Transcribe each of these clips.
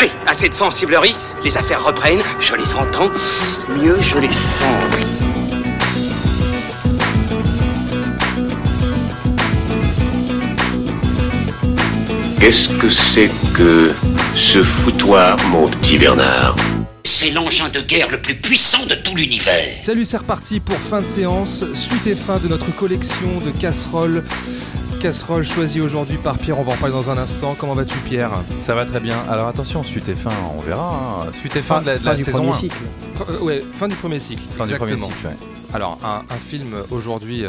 Allez, assez de sensiblerie, les affaires reprennent, je les entends, mieux je les sens. Qu'est-ce que c'est que ce foutoir, mon petit Bernard C'est l'engin de guerre le plus puissant de tout l'univers. Salut, c'est reparti pour fin de séance, suite et fin de notre collection de casseroles. Casseroles choisies aujourd'hui par Pierre, on va en parler dans un instant. Comment vas-tu Pierre Ça va très bien. Alors attention, suite et fin, on verra. hein. Suite et fin, de la, de Fin la du saison premier 1. cycle. Euh, Ouais, fin du premier cycle. Fin du premier cycle, ouais. Alors, un, un film aujourd'hui euh,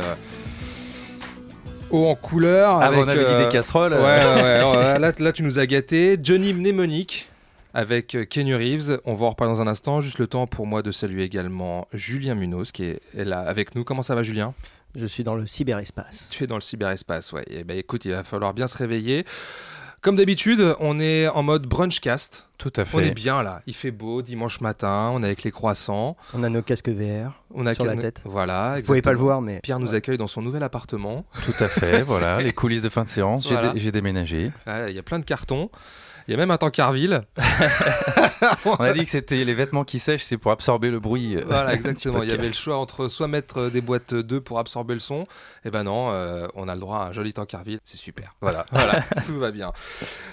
haut en couleur. Ah, avec, on avait dit des casseroles. Ouais, euh, ouais. Alors là, là, tu nous as gâté. Johnny Mnemonic avec Kenny Reeves. On va en reparler dans un instant. Juste le temps pour moi de saluer également Julien Munoz qui est est là avec nous. Comment ça va, Julien? Je suis dans le cyberespace. Tu es dans le cyberespace, ouais. Et ben écoute, il va falloir bien se réveiller. Comme d'habitude, on est en mode brunchcast. Tout à fait. On est bien là. Il fait beau dimanche matin. On est avec les croissants. On a nos casques VR. On a Sur la tête. Voilà. Vous pouvez pas le exactement. voir, mais. Pierre nous accueille dans son nouvel appartement. Tout à fait, voilà, les coulisses de fin de séance. J'ai Voilà. dé- J'ai déménagé. Il y a plein de cartons. Il y a même un tankerville. On a dit que c'était les vêtements qui sèchent, c'est pour absorber le bruit. euh, Voilà, exactement. Il y avait le choix entre soit mettre euh, des boîtes 2 pour absorber le son, et ben non, euh, on a le droit à un joli tankerville. C'est super. Voilà, voilà, tout va bien.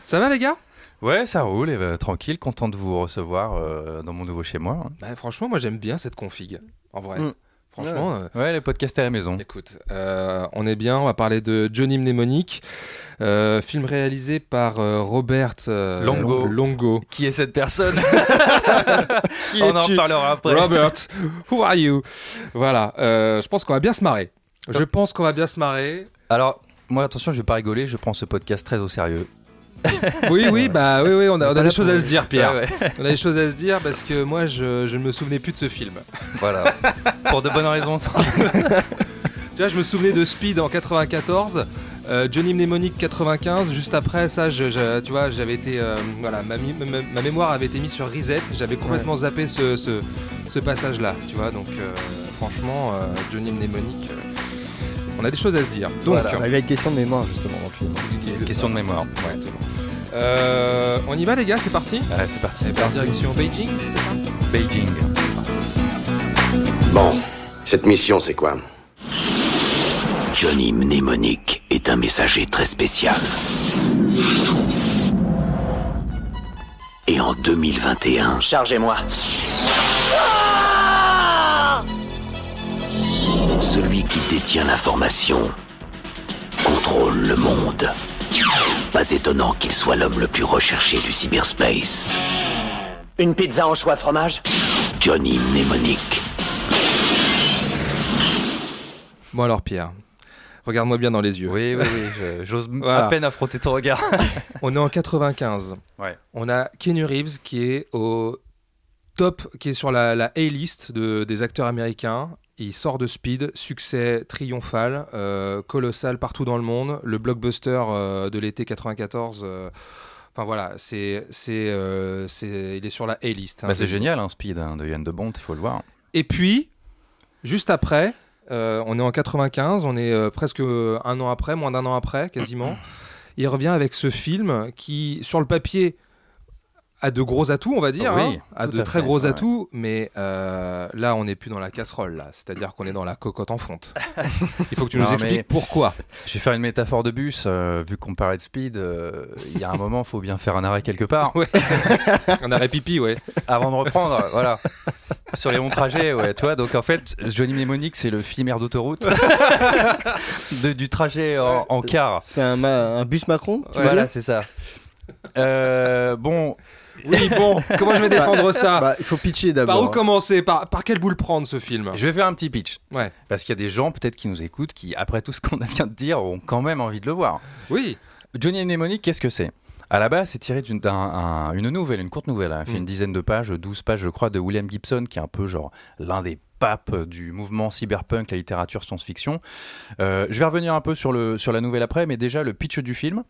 Ça va les gars? Ouais, ça roule, et, euh, tranquille, content de vous recevoir euh, dans mon nouveau chez moi. hein. Bah, Franchement, moi j'aime bien cette config. En vrai. Mm. Franchement. euh, Ouais, les podcasts à la maison. Écoute, euh, on est bien, on va parler de Johnny Mnemonic, euh, film réalisé par euh, Robert euh, Longo. Longo. Qui est cette personne Qui On en es-tu reparlera après. Robert, who are you? Voilà, euh, je pense qu'on va bien se marrer. Je pense qu'on va bien se marrer. Alors, moi, attention, je vais pas rigoler, je prends ce podcast très au sérieux. Oui, oui, bah oui, oui, on a, on des choses à se dire, Pierre. Ouais, ouais. On a des choses à se dire parce que moi, je, je ne me souvenais plus de ce film. Voilà. pour de bonnes raisons. sans- Tu vois, je me souvenais de Speed en 94. euh, Johnny Mnemonic 95, juste après ça, je, je- tu vois, j'avais été, euh, voilà, ma, mi- ma- ma mémoire avait été mise sur reset, j'avais complètement zappé ce, ce, ce passage-là, tu vois, donc euh, franchement, euh, Johnny Mnemonic, euh, on a des choses à se dire. Donc, Voilà, il y a une question de mémoire justement dans le film. Une question de mémoire. Ouais. Euh, on y va les gars, c'est parti Ouais, c'est parti. Et par direction Beijing, c'est ça Beijing. Bon, cette mission, c'est quoi? Johnny Mnemonic est un messager très spécial. Et en 2021, Chargez-moi. celui qui détient l'information contrôle le monde. Pas étonnant qu'il soit l'homme le plus recherché du cyberspace. Une pizza en choix fromage Johnny Mnemonic. Bon alors Pierre, regarde-moi bien dans les yeux. Oui, oui, oui. J'ose Voilà. à peine affronter ton regard. On est en 95. Ouais. On a Kenny Reeves qui est au top, qui est sur la, la A-list de, des acteurs américains. Il sort de Speed, succès triomphal, euh, colossal partout dans le monde. Le blockbuster euh, de l'été 94. euh, Enfin voilà, c'est, c'est, c'est, il est sur la A-list. hein, Bah, c'est génial, hein, Speed hein, de Yann de Bont, il faut le voir. Et puis, juste après, on est en 95, on est presque un an après, moins d'un an après, quasiment. Il revient avec ce film qui, sur le papier, a de gros atouts, on va dire, Oui, hein, a de à très fait, gros ouais. atouts, mais euh, là, on n'est plus dans la casserole, là. C'est-à-dire qu'on est dans la cocotte en fonte. Il faut que tu nous expliques mais- pourquoi. Je vais faire une métaphore de bus. euh, vu qu'on parlait de Speed, euh, il y a un moment, il faut bien faire un arrêt quelque part. Ouais. Un arrêt pipi, ouais. Avant de reprendre, voilà. Sur les longs trajets, ouais, tu vois. Donc en fait, Johnny Mnemonic, c'est le filimaire d'autoroute de- du trajet en, en car. C'est un, bus Macron tu Voilà, c'est ça. Euh, bon, Oui, bon, comment je vais défendre ça Bah, il faut pitcher Par d'abord. où commencer par, par quelle boule prendre ce film? Je vais faire un petit pitch. Ouais. Parce qu'il y a des gens peut-être qui nous écoutent qui, après tout ce qu'on vient de dire, ont quand même envie de le voir. Oui, Johnny Mnemonic, qu'est-ce que c'est? À la base, c'est tiré d'une d'un- un- une nouvelle, une courte nouvelle. hein. Elle fait Mm. une dizaine de pages, 12 pages, je crois, de William Gibson, qui est un peu genre l'un des papes du mouvement cyberpunk, la littérature science-fiction. Euh, je vais revenir un peu sur, le, sur la nouvelle après, mais déjà le pitch du film,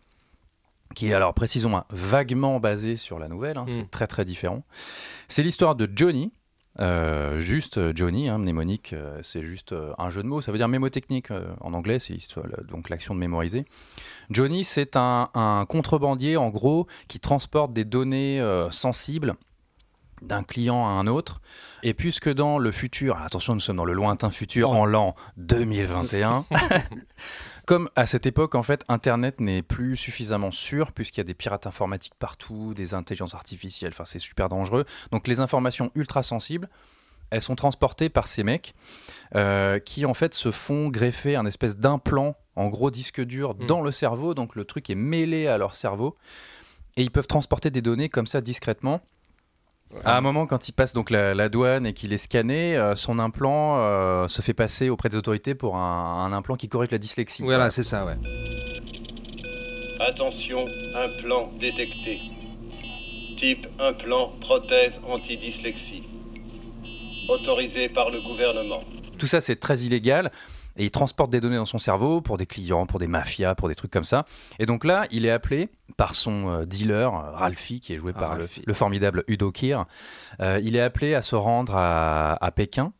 qui est alors, précisons, hein, vaguement basé sur la nouvelle, hein, Mm. c'est très très différent. C'est l'histoire de Johnny, Euh, juste Johnny, hein, mnémonique, euh, c'est juste euh, un jeu de mots. Ça veut dire mémotechnique en anglais, c'est donc l'action de mémoriser. Johnny, c'est un, un contrebandier en gros qui transporte des données sensibles d'un client à un autre. Et puisque dans le futur, attention, nous sommes dans le lointain futur, en l'an 2021, comme à cette époque, en fait, Internet n'est plus suffisamment sûr, puisqu'il y a des pirates informatiques partout, des intelligences artificielles, enfin, c'est super dangereux. Donc, les informations ultra sensibles, elles sont transportées par ces mecs euh, qui, en fait, se font greffer un espèce d'implant, en gros disque dur, Mm. dans le cerveau. Donc, le truc est mêlé à leur cerveau. Et ils peuvent transporter des données comme ça discrètement. À un moment, quand il passe donc la, la douane et qu'il est scanné, euh, son implant euh, se fait passer auprès des autorités pour un, un implant qui corrige la dyslexie. Voilà, c'est ça, ouais. Attention, implant détecté. Type implant prothèse antidyslexie. Autorisé par le gouvernement. Tout ça, c'est très illégal. Et il transporte des données dans son cerveau pour des clients, pour des mafias, pour des trucs comme ça. Et donc là, il est appelé par son euh, dealer, euh, Ralphie, qui est joué Ah, par le, formidable Udo Kier. Euh, il est appelé à se rendre à, à Pékin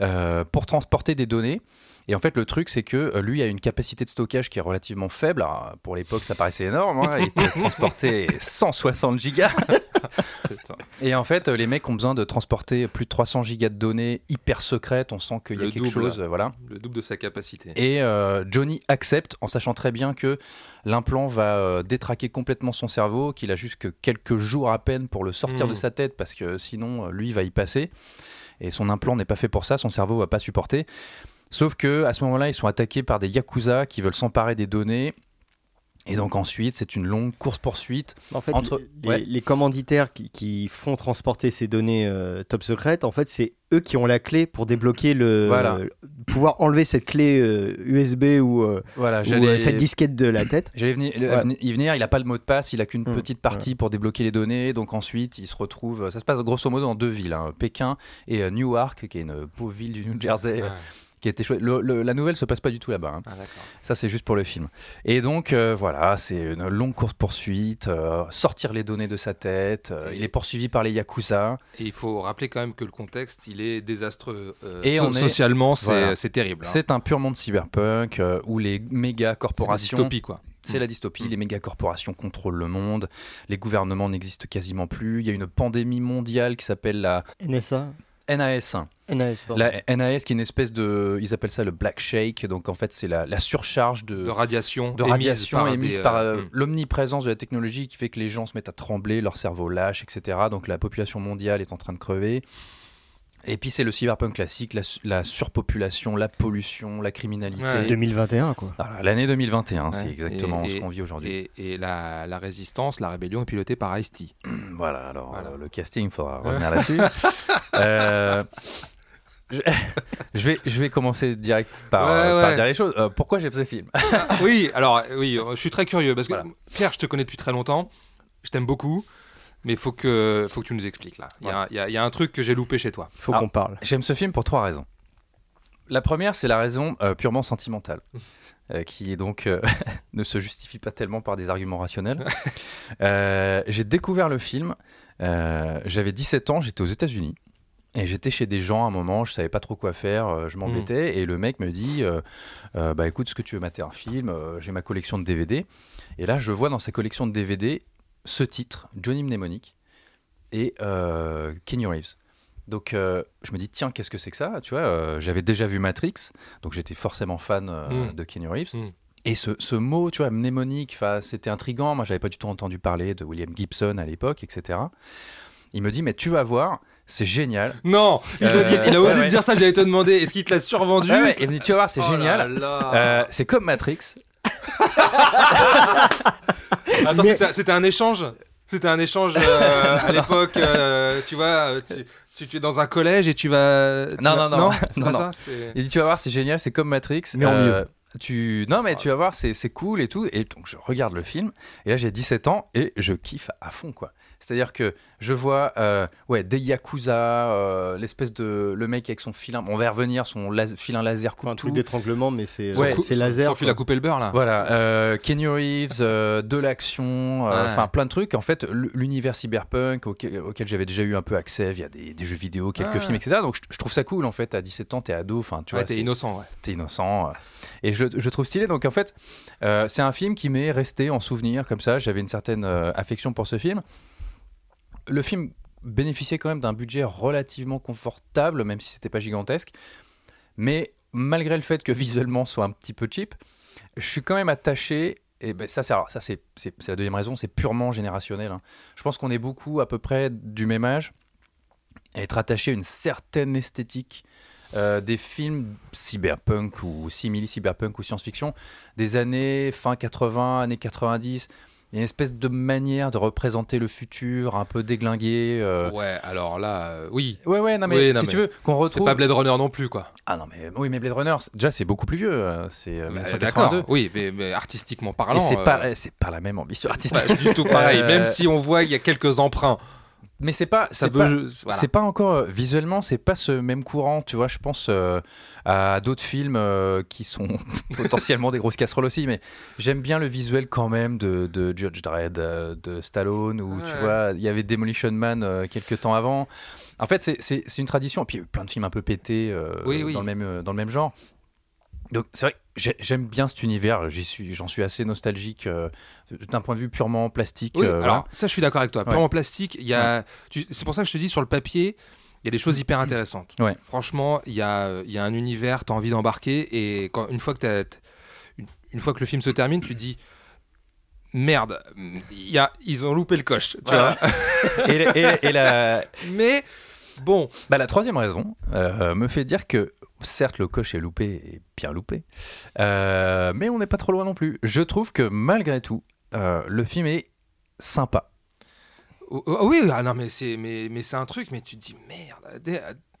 euh, pour transporter des données. Et en fait, le truc, c'est que euh, lui a une capacité de stockage qui est relativement faible. Alors, pour l'époque, ça paraissait énorme. hein. Il peut transporter 160 gigas. Et en fait, les mecs ont besoin de transporter plus de 300 gigas de données hyper secrètes. On sent qu'il y a Le quelque double. chose. Voilà. Le double de sa capacité. Et euh, Johnny accepte en sachant très bien que l'implant va euh, détraquer complètement son cerveau, qu'il a juste que quelques jours à peine pour le sortir de sa tête parce que sinon lui va y passer. Et son implant n'est pas fait pour ça, son cerveau va pas supporter. Sauf que à ce moment-là, ils sont attaqués par des yakuza qui veulent s'emparer des données. Et donc ensuite, c'est une longue course-poursuite. En fait, Entre- les, ouais. les commanditaires qui, qui font transporter ces données euh, top secrètes, en fait, c'est eux qui ont la clé pour débloquer le. Voilà. pouvoir enlever cette clé euh, USB ou, euh, Voilà, ou, euh, cette disquette de la tête. J'allais venir, Ouais. y venir, il n'a pas le mot de passe, il a qu'une Mm, petite partie pour débloquer les données. Donc ensuite, il se retrouve. Ça se passe grosso modo dans deux villes, hein, Pékin et euh, Newark, qui est une pauvre ville du New Jersey. Qui chouette. Le- le- la nouvelle se passe pas du tout là-bas. hein. Ah. Ça, c'est juste pour le film. Et donc, euh, voilà, c'est une longue course-poursuite, euh, sortir les données de sa tête. euh, il est poursuivi par les Yakuza. Et il faut rappeler quand même que le contexte, il est désastreux. euh, Et so- on est- socialement, c'est voilà. c'est terrible. hein. C'est un pur monde cyberpunk euh, où les méga C'est la corporations. dystopie, quoi. C'est la dystopie, les méga corporations contrôlent le monde, les gouvernements n'existent quasiment plus, il y a une pandémie mondiale qui s'appelle la NSA NAS. NAS, pardon. La NAS qui est une espèce de... Ils appellent ça le black shake, donc en fait c'est la, la surcharge de, De radiation. de émise radiation par émise des, par euh, euh, hmm. l'omniprésence de la technologie qui fait que les gens se mettent à trembler, leur cerveau lâche, etc. Donc la population mondiale est en train de crever. Et puis c'est le cyberpunk classique, la, su- la surpopulation, la pollution, la criminalité. Ouais. 2021, quoi. L'année 2021, c'est exactement Et- ce qu'on vit aujourd'hui. Et, et la, la résistance, la rébellion est pilotée par Ice-T. Voilà, alors Voilà. euh, le casting, il faudra revenir là-dessus. Euh, je, je vais, je vais commencer direct par, Ouais, euh, par dire les choses. Euh, pourquoi j'aime ce film? Oui, alors oui, je suis très curieux parce que Voilà. Pierre, je te connais depuis très longtemps, je t'aime beaucoup, mais faut que, faut que tu nous expliques là. Il y a- il y, a- il y a un truc que j'ai loupé chez toi. Il faut Ah. qu'on parle. J'aime ce film pour trois raisons. La première, c'est la raison euh, purement sentimentale, euh, qui est donc euh, ne se justifie pas tellement par des arguments rationnels. Euh, J'ai découvert le film, euh, j'avais 17 ans, j'étais aux États-Unis. Et j'étais chez des gens à un moment, je savais pas trop quoi faire, je m'embêtais, et le mec me dit euh, euh, Bah écoute, ce que tu veux mater un film Euh, J'ai ma collection de DVD. Et là, je vois dans sa collection de DVD ce titre, Johnny Mnemonic, et euh, Kenny Reeves. Donc euh, je me dis tiens qu'est-ce que c'est que ça tu vois euh, j'avais déjà vu Matrix donc j'étais forcément fan euh, Mm. de Kenny Reeves. Mm. et ce, ce mot tu vois mnémonique c'était intriguant moi j'avais pas du tout entendu parler de William Gibson à l'époque etc il me dit mais tu vas voir c'est génial. Non, il, a dit- il a osé ouais, dire ça, j'allais te demander, est-ce qu'il te l'a survendu Ouais, il me dit tu vas voir c'est Oh génial. c'est comme Matrix Attends, Mais- c'était- c'était un échange C'était un échange euh, à l'époque, euh, tu vois, tu, tu- tu es dans un collège et tu vas... tu Non, vas- non, non. c'est Non, pas non. ça c'était- il dit tu vas voir c'est génial c'est comme Matrix Mais en mieux. Tu... Non, mais tu vas voir, c'est c'est cool et tout. Et donc, je regarde le film. Et là, j'ai 17 ans et je kiffe à fond, quoi. C'est-à-dire que je vois euh, ouais, des Yakuza, euh, l'espèce de. Le mec avec son filin. On va y revenir, son filin laser coupe Enfin, un truc d'étranglement, mais c'est Ouais. c'est laser. Sans fil à couper le beurre là. Voilà, euh, Kenny Reeves, euh, de l'action, euh, Ouais. enfin plein de trucs. En fait, l'univers cyberpunk auquel, auquel j'avais déjà eu un peu accès via des, des jeux vidéo, quelques Ouais. films, etc. Donc je, trouve ça cool en fait. À 17 ans, t'es ado, enfin tu Ouais, vois, t'es c'est- innocent, ouais. t'es innocent. euh, Et je, je trouve stylé. Donc en fait, euh, c'est un film qui m'est resté en souvenir comme ça. J'avais une certaine euh, affection pour ce film. Le film bénéficiait quand même d'un budget relativement confortable, même si c'était pas gigantesque. Mais malgré le fait que visuellement soit un petit peu cheap, je suis quand même attaché. Et ben ça, c'est la deuxième raison, c'est purement générationnel. hein. Je pense qu'on est beaucoup à peu près du même âge à être attaché à une certaine esthétique euh, des films cyberpunk ou simili-cyberpunk ou science-fiction des années fin 80, années 90. Il y a une espèce de manière de représenter le futur un peu déglingué. euh. Ouais, alors là, euh, oui. Ouais, ouais, non, mais Oui, si tu veux qu'on C'est retrouve. pas Blade Runner non plus, quoi. Ah non, mais oui, mais Blade Runner, c'est- déjà, c'est beaucoup plus vieux. euh, C'est Bah, 1982. D'accord, oui, mais, mais artistiquement parlant. Et c'est euh, pas, c'est pas la même ambition c'est artistique. pas du tout pareil, même si on voit qu'il y a quelques emprunts. Mais c'est pas, c'est pas, voilà. encore euh, visuellement, c'est pas ce même courant. Tu vois, je pense euh, à d'autres films euh, qui sont potentiellement des grosses casseroles aussi, mais j'aime bien le visuel quand même de, de Judge Dredd, de Stallone, ou tu vois, il y avait Demolition Man euh, quelques temps avant. En fait, c'est- une tradition. Et puis plein de films un peu pétés Oui, oui. Dans, le même, dans le même genre. Donc c'est vrai, que j'aime bien cet univers. J'y suis, j'en suis assez nostalgique euh, d'un point de vue purement plastique. Oui, euh, alors ça, je suis d'accord avec toi. Ouais. Purement plastique, il y a. tu- C'est pour ça que je te dis sur le papier, il y a des choses hyper intéressantes. Ouais. Franchement, il y a, il y a un univers, tu as envie d'embarquer, et quand, une fois que t'as- t- une, une fois que le film se termine, tu dis. Merde, il y a, ils ont loupé le coche. Tu Voilà. et, et- et la, vois Mais bon, Bah, la troisième raison euh, me fait dire que, certes, le coche est loupé et bien loupé, euh, mais on n'est pas trop loin non plus. Je trouve que malgré tout, euh, le film est sympa. Oh, oh, oui, ah non, mais c'est mais, mais c'est un truc, mais tu te dis merde.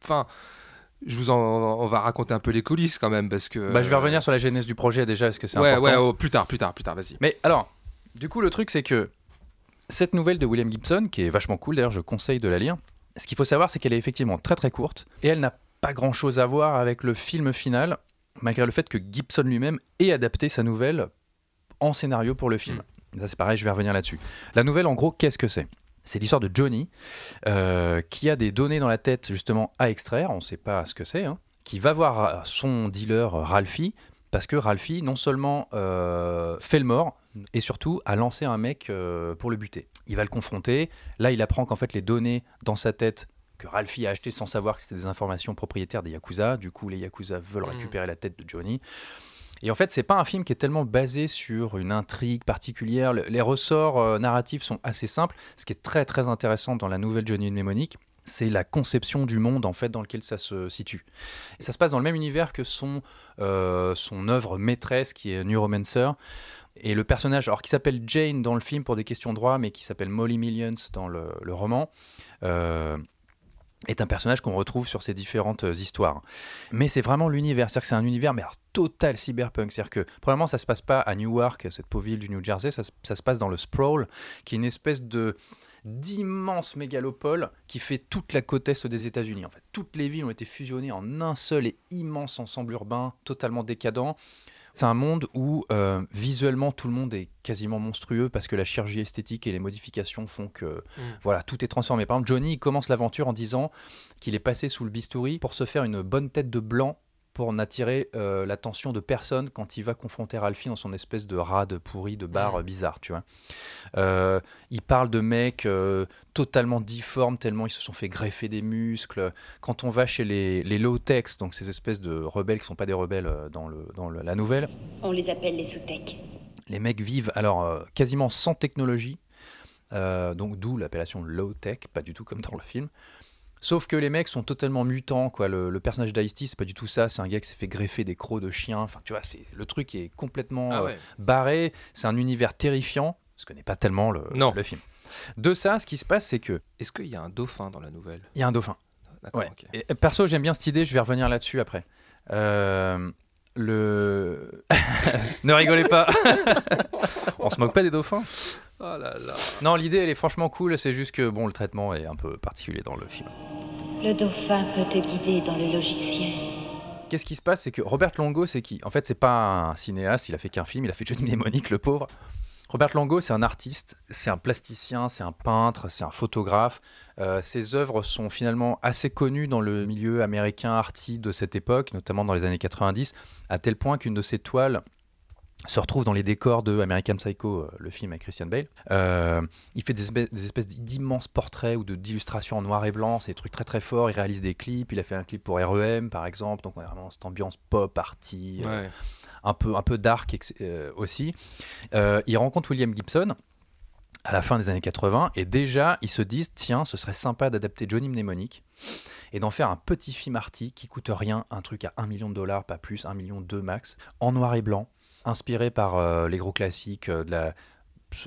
Enfin, je vous en, on va raconter un peu les coulisses quand même parce que. Bah, je vais revenir sur la genèse du projet déjà, parce que c'est Ouais, important. ouais, oh, plus tard, plus tard, plus tard, vas-y. Mais alors, du coup, le truc, c'est que cette nouvelle de William Gibson, qui est vachement cool, d'ailleurs, je conseille de la lire. Ce qu'il faut savoir, c'est qu'elle est effectivement très très courte et elle n'a pas grand chose à voir avec le film final, malgré le fait que Gibson lui-même ait adapté sa nouvelle en scénario pour le film. Ça, c'est pareil, je vais revenir là-dessus. La nouvelle, en gros, qu'est-ce que c'est? C'est l'histoire de Johnny euh, qui a des données dans la tête justement à extraire, on ne sait pas ce que c'est, hein, qui va voir son dealer euh, Ralphie parce que Ralphie non seulement euh, fait le mort et surtout a lancé un mec euh, pour le buter. Il va le confronter, là il apprend qu'en fait les données dans sa tête que Ralphie a achetées sans savoir que c'était des informations propriétaires des Yakuza, du coup les Yakuza veulent Mhm. récupérer la tête de Johnny. Et en fait, c'est pas un film qui est tellement basé sur une intrigue particulière. Le- les ressorts euh, narratifs sont assez simples. Ce qui est très très intéressant dans la nouvelle Johnny Mnemonic, c'est la conception du monde en fait dans lequel ça se situe. Et ça se passe dans le même univers que son euh, son œuvre maîtresse qui est Neuromancer. Et le personnage, alors qui s'appelle Jane dans le film pour des questions de droit, mais qui s'appelle Molly Millions dans le, le roman, euh, est un personnage qu'on retrouve sur ces différentes euh, histoires. Mais c'est vraiment l'univers, c'est-à-dire que c'est un univers mais total cyberpunk. C'est-à-dire que, premièrement, ça se passe pas à Newark, cette pauvre ville du New Jersey, ça, se- ça se passe dans le Sprawl, qui est une espèce de d'immense mégalopole qui fait toute la côte est des États-Unis. En fait, toutes les villes ont été fusionnées en un seul et immense ensemble urbain, totalement décadent. C'est un monde où euh, visuellement tout le monde est quasiment monstrueux parce que la chirurgie esthétique et les modifications font que voilà tout est transformé. Par exemple, Johnny il commence l'aventure en disant qu'il est passé sous le bistouri pour se faire une bonne tête de blanc pour n'attirer euh, l'attention de personne quand il va confronter Ralphie dans son espèce de rade pourri de bar bizarre, tu vois. Euh, il parle de mecs euh, totalement difformes tellement ils se sont fait greffer des muscles. Quand on va chez les, les low-techs, donc ces espèces de rebelles qui sont pas des rebelles dans, le, dans le- la nouvelle, On les appelle les sous-tech. les mecs vivent alors euh, quasiment sans technologie, euh, donc d'où l'appellation low tech, pas du tout comme dans le film. Sauf que les mecs sont totalement mutants, quoi. Le, le personnage d'Ice-T, c'est pas du tout ça. C'est un gars qui s'est fait greffer des crocs de chien. Enfin, tu vois, c'est le truc est complètement Ah euh, barré. C'est un univers terrifiant. Je connais pas tellement le, Non. le film. De ça, ce qui se passe, c'est que Est-ce qu'il y a un dauphin dans la nouvelle? Il y a un dauphin. D'accord, Ouais. Et, perso, j'aime bien cette idée, je vais revenir là-dessus après. Euh, le. ne rigolez pas On se moque pas des dauphins Oh là là. Non, l'idée, elle est franchement cool, c'est juste que bon, le traitement est un peu particulier dans le film. Le dauphin peut te guider dans le logiciel. Qu'est-ce qui se passe C'est que Robert Longo, c'est qui? En fait, c'est pas un cinéaste, il a fait qu'un film, il a fait Johnny Mnemonic, le pauvre. Robert Longo, c'est un artiste, c'est un plasticien, c'est un peintre, c'est un photographe. Euh, ses œuvres sont finalement assez connues dans le milieu américain arty de cette époque, notamment dans les années 90, à tel point qu'une de ses toiles se retrouve dans les décors de American Psycho, euh, le film avec Christian Bale. Euh, il fait des espèces, d'immenses portraits ou d'illustrations en noir et blanc, c'est des trucs très très forts. Il réalise des clips, il a fait un clip pour REM par exemple, donc on a vraiment cette ambiance pop, arty. Un peu, un peu dark euh, aussi. Euh, il rencontre William Gibson à la fin des années 80 et déjà ils se disent tiens ce serait sympa d'adapter Johnny Mnemonic et d'en faire un petit film arty qui coûte rien, un truc à 1 million de dollars, pas plus, 1 million 2 max, en noir et blanc, inspiré par euh, les gros classiques euh, de la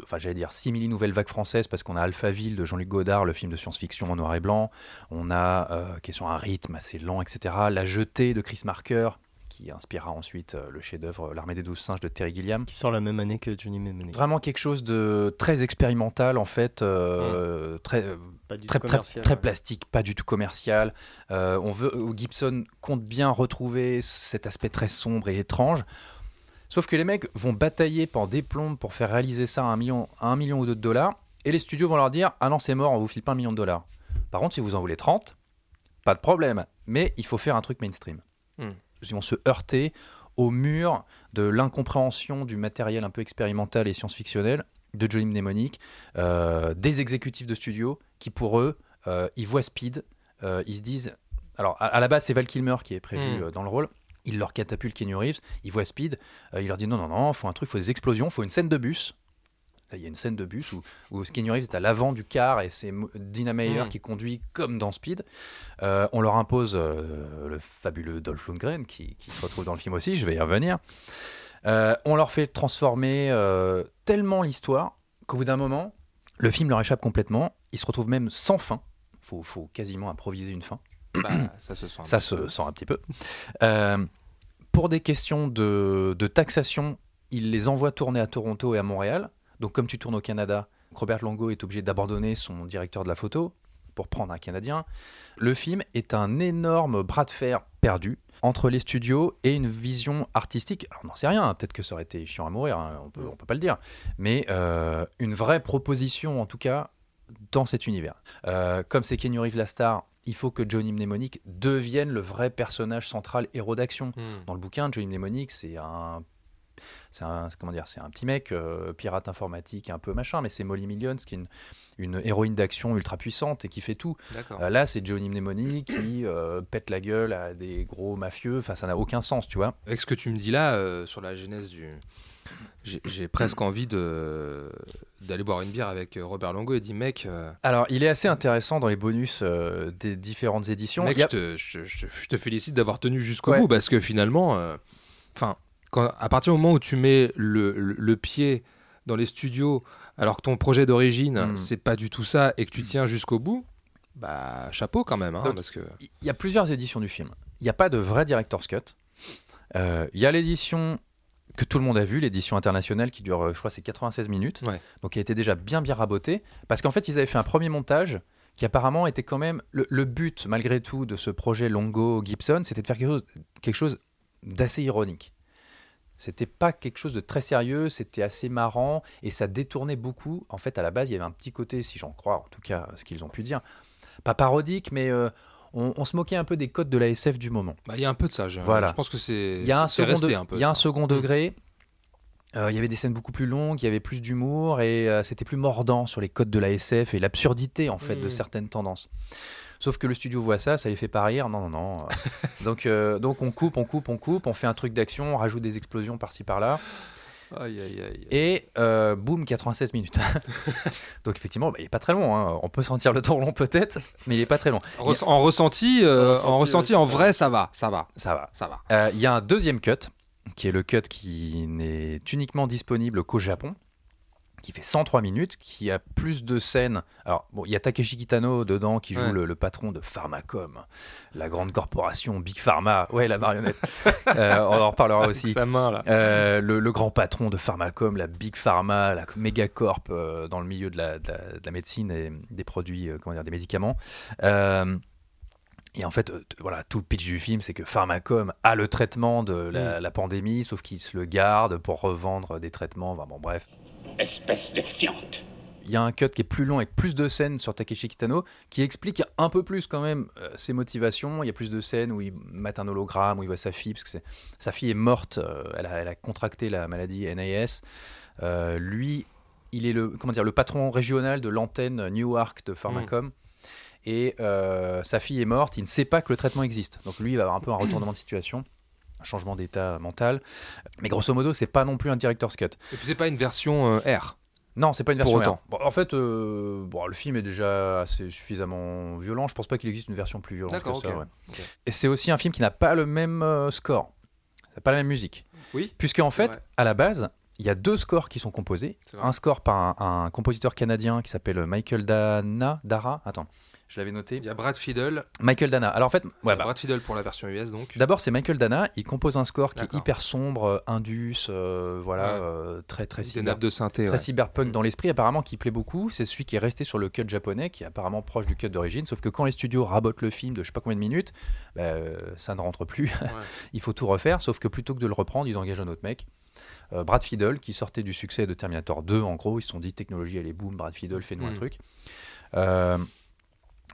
enfin j'allais dire simili nouvelle vague française parce qu'on a Alphaville de Jean-Luc Godard, le film de science-fiction en noir et blanc, on a qui est sur un rythme assez lent, etc. La jetée de Chris Marker qui inspirera ensuite euh, le chef-d'œuvre L'armée des douze singes de Terry Gilliam. Qui sort la même année que Johnny Mnemonic. Vraiment quelque chose de très expérimental en fait, euh, très, euh, Pas du tout très, très, commercial, très plastique, pas du tout commercial. Euh, on veut, euh, Gibson compte bien retrouver cet aspect très sombre et étrange. Sauf que les mecs vont batailler pendant des plombes pour faire réaliser ça à un million, à un million ou deux de dollars. Et les studios vont leur dire Ah non, c'est mort, on vous file pas un million de dollars. Par contre, si vous en voulez 30, pas de problème. Mais il faut faire un truc mainstream. Hmm. Ils vont se heurter au mur de l'incompréhension du matériel un peu expérimental et science-fictionnel de Johnny Mnemonic, euh, des exécutifs de studio qui, pour eux, euh, ils voient Speed, euh, ils se disent. Alors, à, à la base, c'est Val Kilmer qui est prévu Mm. euh, dans le rôle. Il leur catapulte Keanu Reeves, ils voient Speed, il leur dit non, non, non, faut un truc, faut des explosions, faut une scène de bus. Il y a une scène de bus où, où Keanu Reeves est à l'avant du car et c'est Dina Meyer Mm. qui conduit comme dans Speed. Euh, on leur impose euh, le fabuleux Dolph Lundgren qui, qui se retrouve dans le film aussi, je vais y revenir. Euh, on leur fait transformer tellement l'histoire qu'au bout d'un moment, le film leur échappe complètement. Ils se retrouvent même sans fin. Faut, faut quasiment improviser une fin. Bah, ça se sent. un Ça petit peu. se sent un petit peu. Pour des questions de, de taxation, il les envoie tourner à Toronto et à Montréal. Donc, comme tu tournes au Canada, Robert Longo est obligé d'abandonner son directeur de la photo pour prendre un Canadien. Le film est un énorme bras de fer perdu entre les studios et une vision artistique. Alors, on n'en sait rien, peut-être que ça aurait été chiant à mourir, hein, on peut, on peut pas le dire. Mais euh, une vraie proposition, en tout cas, dans cet univers. Euh, comme c'est Kenny Reeves la star, il faut que Johnny Mnemonic devienne le vrai personnage central héros d'action. Hmm. Dans le bouquin, Johnny Mnemonic, c'est un, c'est un, comment dire, c'est un petit mec euh, pirate informatique, un peu machin, mais c'est Molly Millions qui est une, une héroïne d'action ultra puissante et qui fait tout. Euh, là, c'est Johnny Mnemonic qui euh, pète la gueule à des gros mafieux. Enfin, ça n'a aucun sens, tu vois. Avec ce que tu me dis là euh, sur la genèse du. J'ai presque envie de d'aller boire une bière avec Robert Longo et dit mec, euh, Alors, il est assez intéressant dans les bonus euh, des différentes éditions. mec a- je, te, je- je- je te félicite d'avoir tenu jusqu'au Ouais. bout parce que finalement, euh, enfin, quand à partir du moment où tu mets le, le- le pied dans les studios alors que ton projet d'origine Mm. c'est pas du tout ça et que tu tiens jusqu'au bout, bah chapeau quand même, hein, Donc, parce que il y a plusieurs éditions du film. Il n'y a pas de vrai director's cut. Euh, Il y a l'édition que tout le monde a vue, l'édition internationale qui dure, euh, je crois, c'est 96 minutes. Ouais. Donc, qui a été déjà bien, bien rabotée. Parce qu'en fait, ils avaient fait un premier montage qui apparemment était quand même. Le, le but, malgré tout, de ce projet Longo-Gibson, c'était de faire quelque chose, quelque chose d'assez ironique. C'était pas quelque chose de très sérieux, c'était assez marrant et ça détournait beaucoup. En fait, à la base, il y avait un petit côté, si j'en crois, en tout cas, ce qu'ils ont pu dire, pas parodique, mais euh, on, on se moquait un peu des codes de la SF du moment. bah, il y a un peu de ça. Je, Voilà. je pense que c'est Il y a un second, resté de- un peu. il y a un second Mm. degré. Euh, il y avait des scènes beaucoup plus longues, il y avait plus d'humour et euh, c'était plus mordant sur les codes de la SF et l'absurdité en fait de Mm. certaines tendances. Sauf que le studio voit ça, ça les fait pas rire. Non, non, non. Donc, euh, donc on coupe, on coupe, on coupe, on fait un truc d'action, on rajoute des explosions par-ci par-là. Aïe, aïe, aïe. Et euh, boum, 96 minutes. donc effectivement, bah, il est pas très long. hein. On peut sentir le temps long peut-être, mais il est pas très long. En ressenti, euh, En ressenti, en ressenti, en vrai, ça va, ça va, Ça va. ça va. Euh, Il y a un deuxième cut, qui est le cut qui n'est uniquement disponible qu'au Japon, qui fait 103 minutes, qui a plus de scènes. Alors, bon, il y a Takeshi Kitano dedans qui joue Ouais. le, le patron de Pharmacom, la grande corporation Big Pharma. Ouais, la marionnette. Euh, on en reparlera aussi. Sa main là. Euh, le, le grand patron de Pharmacom, la Big Pharma, la mégacorp euh, dans le milieu de la, de la- de la médecine et des produits, euh, comment dire, des médicaments. Et en fait, voilà, tout le pitch du film, c'est que Pharmacom a le traitement de la, la pandémie, sauf qu'il se le garde pour revendre des traitements. Enfin, bon, bref. Espèce de fiante. Il y a un cut qui est plus long avec plus de scènes sur Takeshi Kitano qui explique un peu plus quand même euh, ses motivations. Il y a plus de scènes où il met un hologramme, où il voit sa fille, parce que sa fille est morte, euh, elle, a, elle a contracté la maladie NAS. Euh, lui, il est le, comment dire, le patron régional de l'antenne Newark de Pharmacom. Et euh, sa fille est morte, il ne sait pas que le traitement existe. Donc lui, il va avoir un peu un retournement de situation, un changement d'état mental. Mais grosso modo, c'est pas non plus un director's cut. Et puis c'est pas une version euh, R. Non, c'est pas une Pour version autant. R. Bon, en fait, euh, bon, le film est déjà assez suffisamment violent. Je pense pas qu'il existe une version plus violente que ça. ok. ouais. Et c'est aussi un film qui n'a pas le même euh, score. Ça n'a pas la même musique. Oui. Puisque en fait, à la base, il y a deux scores qui sont composés. C'est. Un score par un, un compositeur canadien qui s'appelle Michael Dana. Dara. Attends, je l'avais noté. Il y a Brad Fiddle. Michael Dana. Alors en fait, ouais, bah, Brad Fiddle pour la version US donc. D'abord, c'est Michael Dana. Il compose un score qui est hyper sombre, euh, indus, euh, voilà, Ouais. euh, très très cyber- nappes de synthé. très ouais. cyberpunk dans l'esprit, apparemment qui plaît beaucoup. C'est celui qui est resté sur le cut japonais, qui est apparemment proche du cut d'origine. Sauf que quand les studios rabotent le film de je sais pas combien de minutes, bah, ça ne rentre plus. Il faut tout refaire. Sauf que plutôt que de le reprendre, ils engagent un autre mec. Euh, Brad Fiddle, qui sortait du succès de Terminator 2, en gros, ils se sont dit technologie, elle est boom, Brad Fiddle, fais-nous un Mm. truc. Euh,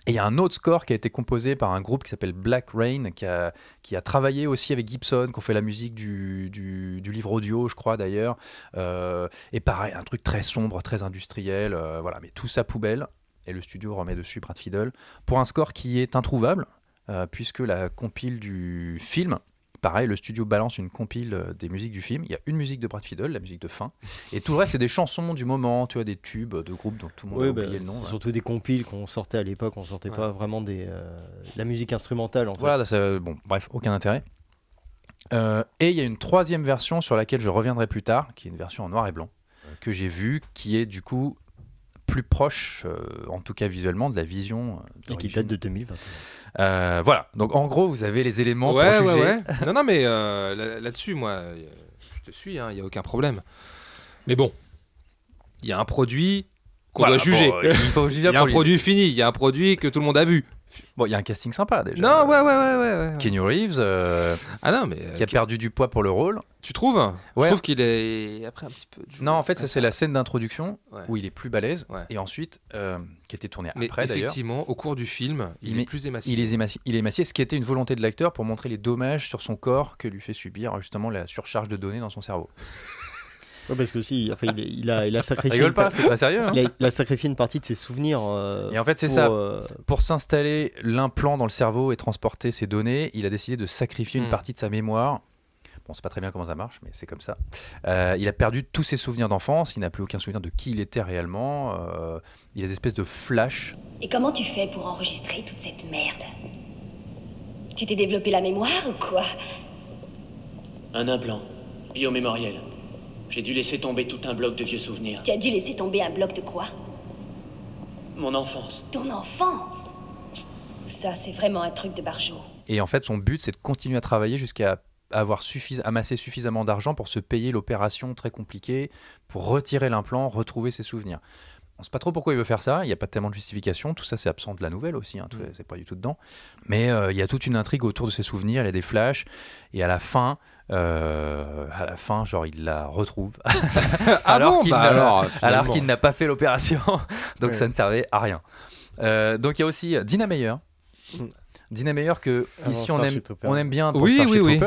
et il y a un autre score qui a été composé par un groupe qui s'appelle Black Rain, qui a, qui a travaillé aussi avec Gibson, qui ont fait la musique du, du, livre audio, je crois d'ailleurs. Euh, et pareil, un truc très sombre, très industriel, euh, voilà, mais tout ça poubelle. Et le studio remet dessus Brad Fiddle pour un score qui est introuvable, euh, puisque la compile du film, pareil, le studio balance une compile euh, des musiques du film. Il y a une musique de Brad Fiddle, la musique de fin, et tout le reste, c'est des chansons du moment, tu vois, des tubes de groupes dont tout le monde Ouais, a bah, oublié le nom. surtout des compiles qu'on sortait à l'époque, on sortait Ouais. pas vraiment des, euh, de la musique instrumentale en fait. Voilà, ça- bon, bref, aucun intérêt. Euh, et il y a une troisième version sur laquelle je reviendrai plus tard, qui est une version en noir et blanc, euh, que j'ai vue, qui est du coup plus proche, euh, en tout cas visuellement, de la vision. euh, Et qui date de 2021. Euh, voilà, donc en gros, vous avez les éléments Ouais, pour ouais, juger. ouais. Non, non, mais euh, là- là-dessus, moi, je te suis, il n'y a aucun problème. Mais bon, il y a un produit qu'on Voilà, doit juger. bon, il faut juger y a un produit fini, il y a un produit que tout le monde a vu. Bon, il y a un casting sympa déjà. Non, ouais, ouais, ouais, ouais. ouais. Kenny Reeves, euh, Ah non, mais. euh, qui a perdu du poids pour le rôle. Tu trouves Je Ouais. trouve qu'il est. Après un petit peu. Non, en fait, ça c'est la scène d'introduction Ouais. où il est plus balèze, Ouais. et ensuite, euh, qui a été tournée Mais après d'ailleurs. effectivement, au cours du film, il, Il est plus émacié. Il est, émacié, il est émacié, ce qui était une volonté de l'acteur pour montrer les dommages sur son corps que lui fait subir justement la surcharge de données dans son cerveau. Ouais, parce que aussi, enfin, il, a, il a sacrifié. Rigole une pas, pa- c'est très sérieux. hein. il, a, il a sacrifié une partie de ses souvenirs. euh, Et en fait, c'est pour, ça. euh, Pour s'installer l'implant dans le cerveau et transporter ses données, il a décidé de sacrifier une Hmm. partie de sa mémoire. Bon, c'est pas très bien comment ça marche, mais c'est comme ça. Euh, il a perdu tous ses souvenirs d'enfance, il n'a plus aucun souvenir de qui il était réellement. euh, il a des espèces de flashs. Et comment tu fais pour enregistrer toute cette merde? Tu t'es développé la mémoire ou quoi? Un implant. Biomémoriel. J'ai dû laisser tomber tout un bloc de vieux souvenirs. Tu as dû laisser tomber un bloc de quoi? Mon enfance. Ton enfance? Ça, c'est vraiment un truc de barjot. Et en fait, son but, c'est de continuer à travailler jusqu'à avoir suffis- amassé suffisamment d'argent pour se payer l'opération très compliquée, pour retirer l'implant, retrouver ses souvenirs. On ne sait pas trop pourquoi il veut faire ça, il n'y a pas tellement de justification, tout ça c'est absent de la nouvelle aussi, hein, Mm. c'est pas du tout dedans. Mais euh, il y a toute une intrigue autour de ses souvenirs, il y a des flashs, et à la fin, euh, à la fin, genre il la retrouve, Ah alors bon qu'il Bah n'a- pas fait l'opération, donc Ouais. ça ne servait à rien. Euh, donc il y a aussi Dina Meyer. Mm. Dina Meyer que ici on aime, on aime bien pour Oui, Starship oui, oui.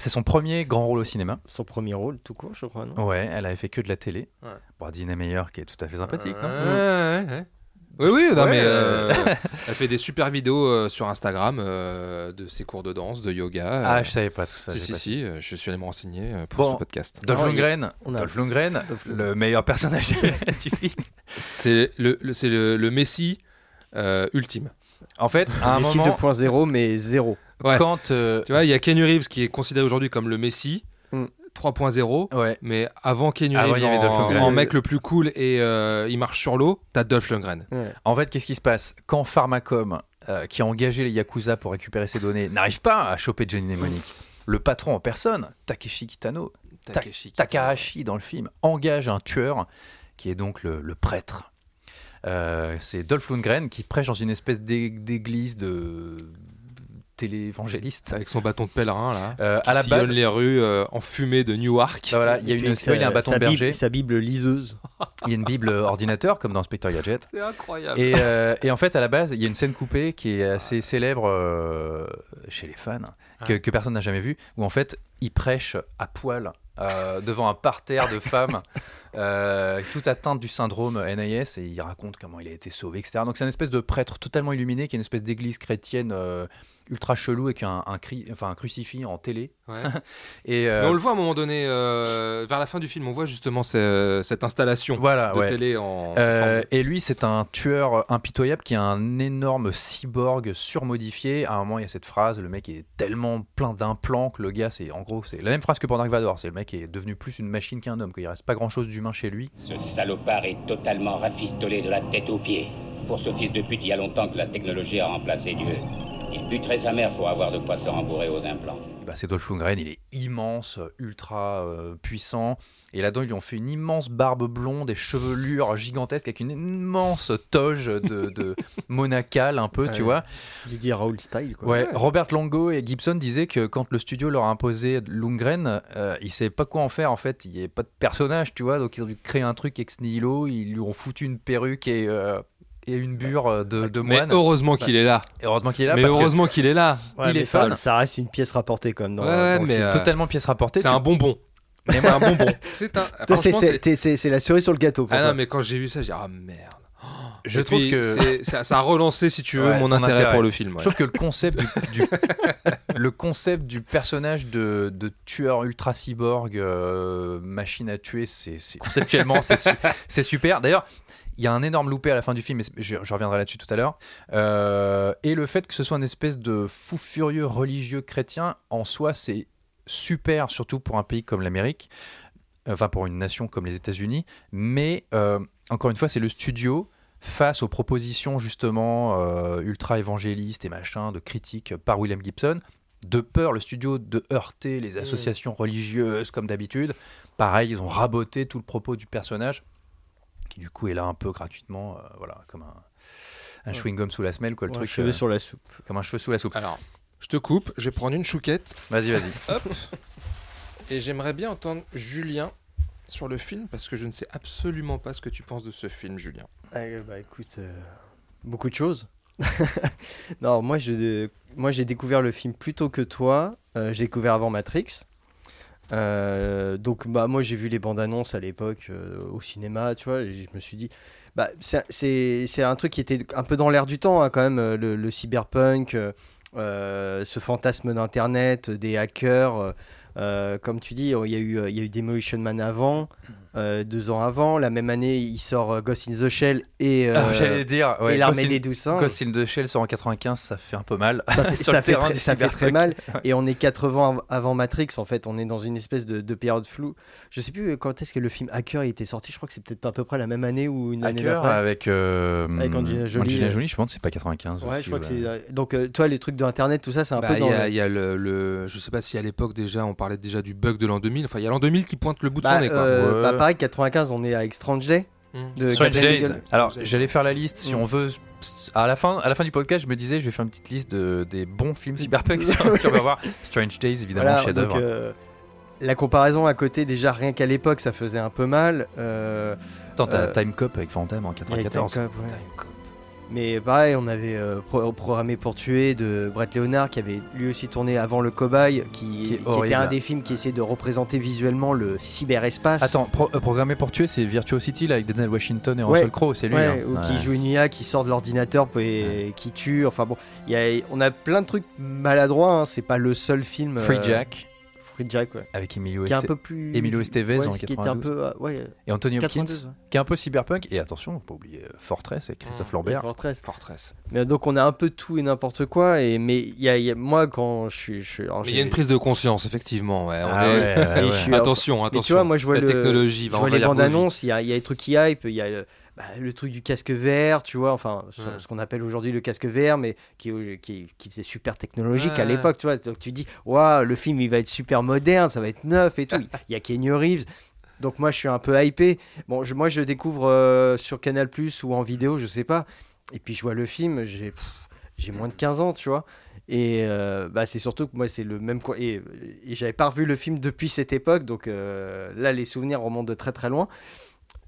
C'est son premier grand rôle au cinéma. Son premier rôle, tout court, je crois, non Ouais, elle avait fait que de la télé. Ouais. Bon, Dina Meyer qui est tout à fait sympathique, non Ouais, ouais, ouais. Oui, oui, non, Ouais, mais euh, euh, elle fait des super vidéos euh, sur Instagram euh, de ses cours de danse, de yoga. Ah, euh, je savais pas tout ça. si, si, si, euh, je suis allé me renseigner euh, pour Bon. ce podcast. Dolph Ah, il- Lundgren, on a- Dolph Lundgren, Dolph le meilleur personnage du film. C'est le, le- c'est le, le Messi euh, ultime. En fait, à un Messi moment, 2.0, mais zéro. Ouais. quand euh, Tu vois, il y a Kenny Reeves qui est considéré aujourd'hui comme le Messi. Mm. 3.0. Ouais. Mais avant Avant, Reeves il y avait Dolph en, Lundgren. en mec le plus cool et euh, il marche sur l'eau, t'as Dolph Lundgren. En fait, qu'est-ce qui se passe? Quand Pharmacom, euh, qui a engagé les Yakuza pour récupérer ces données, n'arrive pas à choper Johnny Mnemonic, le patron en personne, Takeshi Kitano, Ta- Takeshi Takahashi dans le film, engage un tueur qui est donc le, le prêtre. Euh, c'est Dolph Lundgren qui prêche dans une espèce d'é- d'église de téléévangéliste. Avec son bâton de pèlerin là. Euh, à la sillonne base, les rues euh, enfumées de Newark. bah voilà, il y a une, ouais, il y a un bâton sa de berger, Bible, sa Bible liseuse. il y a une bible ordinateur comme dans Inspector Gadget. C'est incroyable. Et, euh, et en fait, à la base, il y a une scène coupée qui est assez célèbre euh, chez les fans, que, que personne n'a jamais vue, où en fait, il prêche à poil euh, devant un parterre de femmes, euh, tout atteinte du syndrome NIS, et il raconte comment il a été sauvé, etc. Donc c'est une espèce de prêtre totalement illuminé, qui est une espèce d'église chrétienne euh, ultra chelou, avec un, un, cri- enfin, un crucifix en télé. Ouais. Et, euh, Mais on le voit à un moment donné, euh, vers la fin du film, on voit justement ce- cette installation voilà, de ouais. télé en. Euh, et lui, c'est un tueur impitoyable qui est un énorme cyborg surmodifié. À un moment, il y a cette phrase le mec est tellement plein d'implants que le gars, c'est en gros, c'est la même phrase que pour Dark Vador. C'est le mec est devenu plus une machine qu'un homme, qu'il reste pas grand chose d'humain chez lui. Ce salopard est totalement rafistolé de la tête aux pieds. Pour ce fils de pute, il y a longtemps que la technologie a remplacé Dieu. Il buterait sa mère pour avoir de quoi se rembourrer aux implants. Bah, c'est Dolph Lundgren, il est immense, ultra euh, puissant. Et là-dedans, ils lui ont fait une immense barbe blonde et chevelure gigantesque avec une immense toge de, de monacale, un peu, tu vois. Didier Raoul style. Quoi. Ouais, Robert Longo et Gibson disaient que quand le studio leur a imposé Lundgren, euh, ils savaient pas quoi en faire en fait. Il n'y avait pas de personnage, tu vois, donc ils ont dû créer un truc ex nihilo. Ils lui ont foutu une perruque et, euh, et une bure euh, de, de Mais moine. heureusement qu'il est là. Et heureusement qu'il est là Mais parce heureusement qu'il est là. Ouais, il est ça, ça reste une pièce rapportée quand même. Dans, Ouais, ouais, dans le mais, film. euh, totalement pièce rapportée. C'est tu- un bonbon. C'est un bonbon. C'est un. La cerise sur le gâteau. pour Ah toi. non, mais quand j'ai vu ça, j'ai dit ah merde. Je Et trouve puis, que ça, ça a relancé, si tu veux, Ouais, mon intérêt, intérêt. pour le film. ouais. Je trouve que le concept du, du- le concept du personnage de, de tueur ultra cyborg euh, machine à tuer, c'est conceptuellement c'est su- c'est super. D'ailleurs, il y a un énorme loupé à la fin du film, mais je, je reviendrai là-dessus tout à l'heure. Euh, et le fait que ce soit une espèce de fou furieux religieux chrétien, en soi, c'est super, surtout pour un pays comme l'Amérique, enfin pour une nation comme les États-Unis. Mais euh, encore une fois, c'est le studio face aux propositions justement euh, ultra évangélistes et machin de critiques par William Gibson. De peur, le studio, de heurter les associations religieuses comme d'habitude. Pareil, ils ont raboté tout le propos du personnage, qui du coup est là un peu gratuitement, euh, voilà, comme un, un chewing-gum sous la semelle, quoi, le Ouais, truc. euh, sur la soupe. Comme un cheveu sous la soupe. Alors, je te coupe, je vais prendre une chouquette. Vas-y, vas-y. Hop. Et j'aimerais bien entendre Julien sur le film parce que je ne sais absolument pas ce que tu penses de ce film, Julien. Euh, bah écoute, euh, beaucoup de choses. non, moi je, moi j'ai découvert le film plus tôt que toi. Euh, j'ai découvert avant Matrix. Euh, donc bah moi j'ai vu les bandes annonces à l'époque euh, au cinéma, tu vois, et je me suis dit bah c'est- un truc qui était un peu dans l'air du temps hein, quand même euh, le, cyberpunk, ce fantasme d'internet, des hackers. comme tu dis, il y a eu il y a eu Demolition Man avant, euh, deux ans avant. La même année, il sort euh, Ghost in the Shell et euh, Ah, J'allais dire, ouais, et l'armée Ghost in- des douze singes. Ghost in the Shell sort en 95, ça fait un peu mal. Ça fait, ça très, du ça fait très cyberpunk. mal. Ouais. Et on est 80 ans avant Matrix, en fait. On est dans une espèce de, de période floue. Je sais plus quand est-ce que le film Hacker il était sorti. Je crois que c'est peut-être à peu près la même année ou une année Hacker d'après. avec, euh, Avec Angelina Jolie, euh. je pense que c'est pas 95. Ouais, aussi, je crois que ouais. c'est. Donc, euh, toi, les trucs de Internet, tout ça, c'est un Bah, peu Il dans. y, a- le- il y a le, le- Je sais pas si à l'époque déjà on parlait déjà du bug de l'an 2000. Enfin, il y a l'an 2000 qui pointe le bout de Bah, son nez. Quoi. euh, Ouais. bah, pareil, 95, on est avec Strange Day. De Strange Days. Alors, j'allais faire la liste. Si Mm. on veut, à la fin, à la fin du podcast, je me disais, je vais faire une petite liste de, des bons films cyberpunk. on va voir Strange Days, évidemment, Voilà, chef-d'œuvre. euh, la comparaison à côté, déjà rien qu'à l'époque, ça faisait un peu mal. Euh, Attends, t'as euh, Time Cop avec Phantom en avec 94. Time Cop, ouais. Mais pareil, on avait euh, pro- programmé pour tuer de Brett Leonard qui avait lui aussi tourné avant le cobaye, qui, Qui est qui était un des films qui essayait de représenter visuellement le cyberespace. Attends, pro- euh, programmé pour tuer, c'est Virtuosity là, avec Denzel Washington et Ouais. Russell Crowe, c'est lui. Ouais, hein. ou Ouais. qui joue une IA qui sort de l'ordinateur et qui tue. Enfin bon, il y a, on a plein de trucs maladroits. hein, C'est pas le seul film. Free euh, Jack. Compris direct, ouais. avec Emilio, Qui est un peu plus. Emilio Estevez ouais, en qui était un 92. peu. euh, ouais, et Anthony Hopkins, 92, ouais. qui est un peu cyberpunk. Et attention, faut pas oublier euh, Fortress et Christophe Mmh. Lambert. Fortress. Fortress. Mais donc on a un peu tout et n'importe quoi. Et mais il y a, y a- moi quand je suis. Je alors, Mais il y a une prise de conscience, effectivement. Ouais, on Ah est- suis- Attention, Mais attention. tu vois, moi je vois la le, technologie. je vois les bandes annonces, il y a, y a des trucs qui hype, il y a le, bah, le truc du casque vert, tu vois, enfin ce, Ouais. ce qu'on appelle aujourd'hui le casque vert, mais qui, qui, qui faisait super technologique à l'époque, tu vois. Donc tu dis, waouh, le film il va être super moderne, ça va être neuf et tout. Il y a Kenny Reeves. Donc moi je suis un peu hypé. Bon, je- moi je découvre euh, sur Canal Plus ou en vidéo, je sais pas. Et puis je vois le film, j'ai j'ai moins de 15 ans, tu vois. Et euh, bah, c'est surtout que moi, c'est le même. Et, et j'avais pas revu le film depuis cette époque, donc euh, là, les souvenirs remontent de très très loin.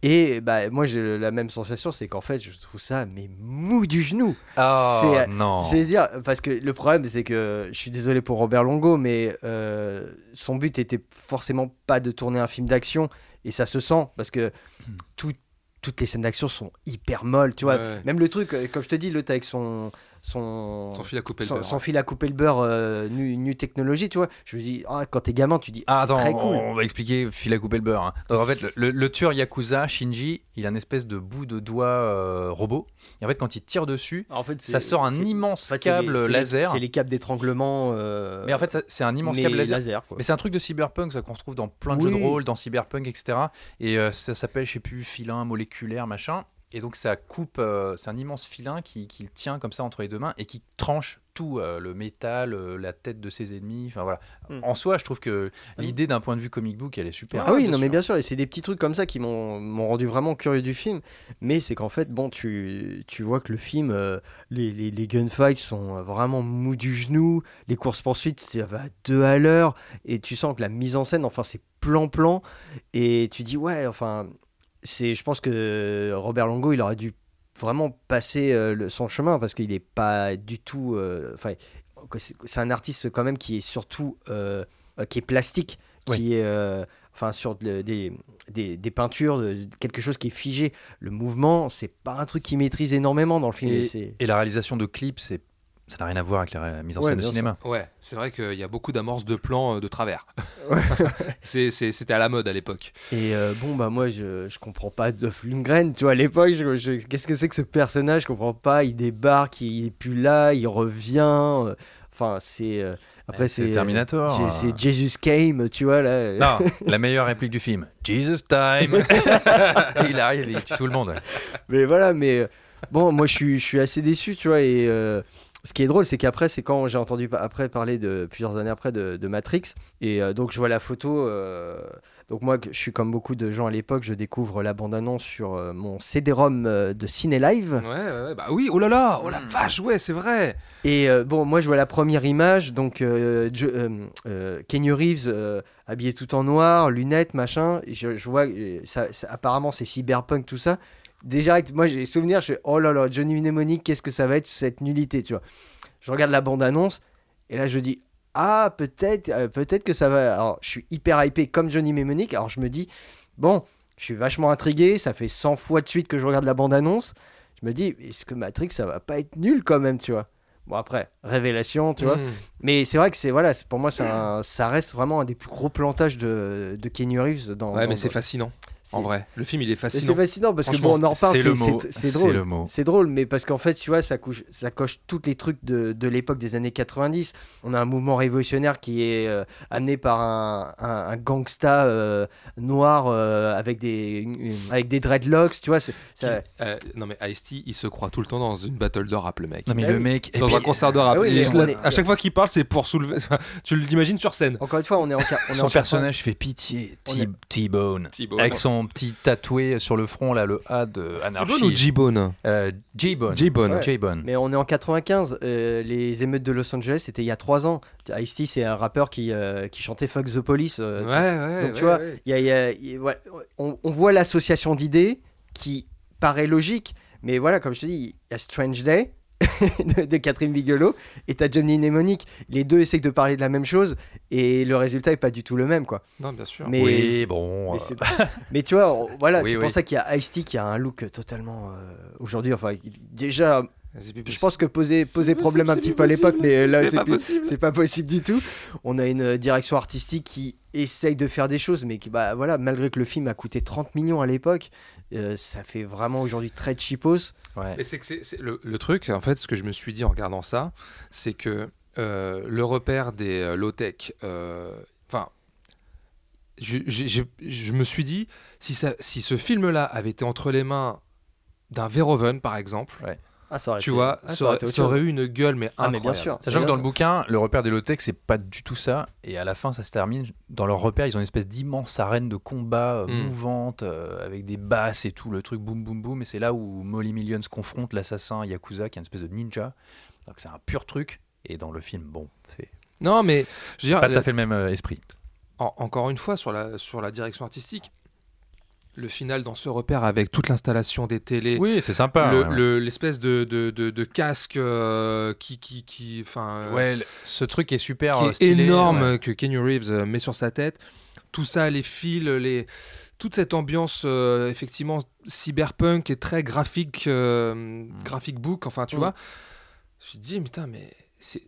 Et bah, moi, j'ai la même sensation, c'est qu'en fait, je trouve ça mais mou du genou. Oh C'est- non. C'est dire parce que le problème, c'est que je suis désolé pour Robert Longo, mais euh, son but était forcément pas de tourner un film d'action, et ça se sent parce que Hmm. tout- toutes les scènes d'action sont hyper molles, tu vois. Ouais. Même le truc, euh, comme je te dis, l'autre avec son son fil à couper le son, beurre. son fil à couper le beurre, euh, nu, nu technologie, tu vois. Je me dis, ah, quand t'es gamin, tu dis, Ah, c'est attends, très cool. on va expliquer fil à couper le beurre. hein. Donc, en fait, le, le- le tueur Yakuza, Shinji, il a une espèce de bout de doigt euh, robot. Et en fait, quand il tire dessus, En fait, ça sort un immense en fait, câble les- laser. C'est les câbles d'étranglement. euh, Mais en fait, c'est un immense câble laser. Mais c'est un truc de cyberpunk, ça qu'on retrouve dans plein de Oui. jeux de rôle, dans cyberpunk, etc. Et ça s'appelle, je sais plus, filin moléculaire, machin. Et donc ça coupe, euh, c'est un immense filin qui, qui le tient comme ça entre les deux mains et qui tranche tout, euh, le métal, euh, la tête de ses ennemis. Enfin voilà. Hmm. En soi, je trouve que l'idée d'un point de vue comic book, elle est super. Ah oui, non, mais bien sûr, et c'est des petits trucs comme ça qui m'ont rendu vraiment curieux du film. Mais c'est qu'en fait, bon, tu, tu vois que le film, euh, les, les, les gunfights sont vraiment mous du genou, les courses-poursuites, ça va à deux à l'heure, et tu sens que la mise en scène, enfin, c'est plan-plan, et tu dis, ouais, enfin, c'est, je pense que Robert Longo, il aurait dû vraiment passer euh, le- son chemin, parce qu'il n'est pas du tout. euh, Enfin, c'est un artiste quand même qui est surtout. euh, qui est plastique, Oui. qui est. enfin sur de- des, des, des peintures, de- quelque chose qui est figé. Le mouvement, c'est pas un truc qu'il maîtrise énormément dans le film. et Et la réalisation de clips, c'est ça n'a rien à voir avec la mise en Ouais, scène de bien cinéma. Ouais, c'est vrai qu'il y a beaucoup d'amorces de plans euh, de travers. C'était à la mode à l'époque. Et euh, bon, bah moi, je, je comprends pas Dolph Lundgren, tu vois, à l'époque, je- je- qu'est-ce que c'est que ce personnage? Je comprends pas, il débarque, il, est plus là, il revient. euh, Enfin, c'est. euh, après, c'est c'est. Terminator, c'est- euh. C'est Jesus Came, tu vois, là. Non, la meilleure réplique du film. Jesus time. Il arrive il tue tout le monde. Mais voilà, mais bon, moi je suis, je suis assez déçu, tu vois. Et euh, ce qui est drôle, c'est qu'après, c'est quand j'ai entendu après parler de plusieurs années après de, de Matrix. Et euh, donc je vois la photo. euh, donc moi, je suis comme beaucoup de gens à l'époque, je découvre la bande-annonce sur euh, mon CD-ROM euh, de Ciné Live. Ouais, ouais, bah oui, oh là là, oh la vache, ouais, c'est vrai. Et euh, bon, moi je vois la première image, donc euh, euh, euh, Kenny Reeves euh, habillé tout en noir, lunettes, machin. Je, je vois, ça, ça- apparemment c'est cyberpunk tout ça. Déjà, moi j'ai les souvenirs, je fais oh là là, Johnny Mnemonic, qu'est-ce que ça va être cette nullité, tu vois. Je regarde la bande annonce et là je dis ah peut-être, euh, peut-être que ça va. Alors je suis hyper hypé comme Johnny Mnemonic. Alors je me dis bon, je suis vachement intrigué, ça fait 100 fois de suite que je regarde la bande annonce. Je me dis est-ce que Matrix ça va pas être nul quand même, tu vois. Bon après, révélation, tu vois. Mm. Mais c'est vrai que c'est voilà, pour moi un- ça reste vraiment un des plus gros plantages de, de Kenny Reeves dans. Ouais, dans- mais c'est fascinant, en vrai. Le film, il est fascinant. C'est fascinant parce que bon, on en reparle, c'est drôle. le mot. C'est drôle, mais parce qu'en fait, tu vois, ça, couche, ça coche tous les trucs de, de l'époque des années 90. On a un mouvement révolutionnaire qui est euh, amené par un, un, un gangsta euh, noir euh, avec, des, une- avec des dreadlocks, tu vois. ça- Euh, non, mais Ice-T, il se croit tout le temps dans une battle de rap, le mec. Non mais Ah le mec. Dans puis, un concert de rap. Ah Et est- à chaque fois qu'il parle, c'est pour soulever. tu l'imagines sur scène. Encore une fois, on est en, on est son en personnage fait pitié. T-Bone. Avec son petit tatoué sur le front, là, le A de Anarchy. T-Bone ou J-Bone Euh, J-Bone. J-Bone. Ouais. J-Bone. Mais on est en 95, euh, les émeutes de Los Angeles, c'était il y a 3 ans. Ice-T, c'est un rappeur qui, euh, qui chantait Fuck the Police. euh, Ouais, ouais. Donc, tu ouais, vois, y a- y a- il y a- ouais, on, on voit l'association d'idées qui paraît logique, mais voilà, comme je te dis, il y a Strange Day de, de Catherine Bigelow et t'as Johnny Mnemonic. Les deux essayent de parler de la même chose et le résultat est pas du tout le même, quoi. Non, bien sûr. Mais, Oui, bon. mais, euh, mais tu vois, on- voilà, Oui, c'est pour ça qu'il y a Ice-T qui a un look totalement euh, aujourd'hui. Enfin, déjà Je possible. pense que poser, poser problème un petit peu à l'époque, mais là c'est pas plus- pas possible du tout. On a une euh, direction artistique qui essaye de faire des choses, mais qui, bah voilà, malgré que le film a coûté 30 millions à l'époque, euh, ça fait vraiment aujourd'hui très cheapos. Ouais. Et c'est que le, le truc, en fait, ce que je me suis dit en regardant ça, c'est que euh, le repère des euh, low-tech, euh, enfin, je, j'ai- j'ai- je me suis dit, si, ça, si ce film-là avait été entre les mains d'un Verhoeven, par exemple, Ah, ça aurait tu été- vois, ah, ça, ça aurait ça eu une gueule, mais Ah, mais incroyable. bien sûr. Sachant que dans le bouquin, le repère des low-tech, c'est pas du tout ça. Et à la fin, ça se termine. Dans leur repère, ils ont une espèce d'immense arène de combat euh, Mm. mouvante, euh, avec des basses et tout, le truc boum boum boum. Et c'est là où Molly Millions confronte l'assassin Yakuza, qui est une espèce de ninja. Donc c'est un pur truc. Et dans le film, bon, c'est Non, mais je veux dire, pas tout à fait le même euh, esprit. en- encore une fois, sur la, sur la direction artistique, le final dans ce repère avec toute l'installation des télés, Oui, c'est sympa. le- ouais, ouais. le- l'espèce de, de, de- de casque euh, qui, qui, qui, enfin, euh, Ouais, le- ce truc est super qui euh, est stylé, énorme ouais. que Kenny Reeves euh, met sur sa tête. Tout ça, les fils, les... toute cette ambiance euh, effectivement cyberpunk et très graphique, euh, graphic book, enfin tu Mm. vois. Je me suis dit, putain, mais c'est...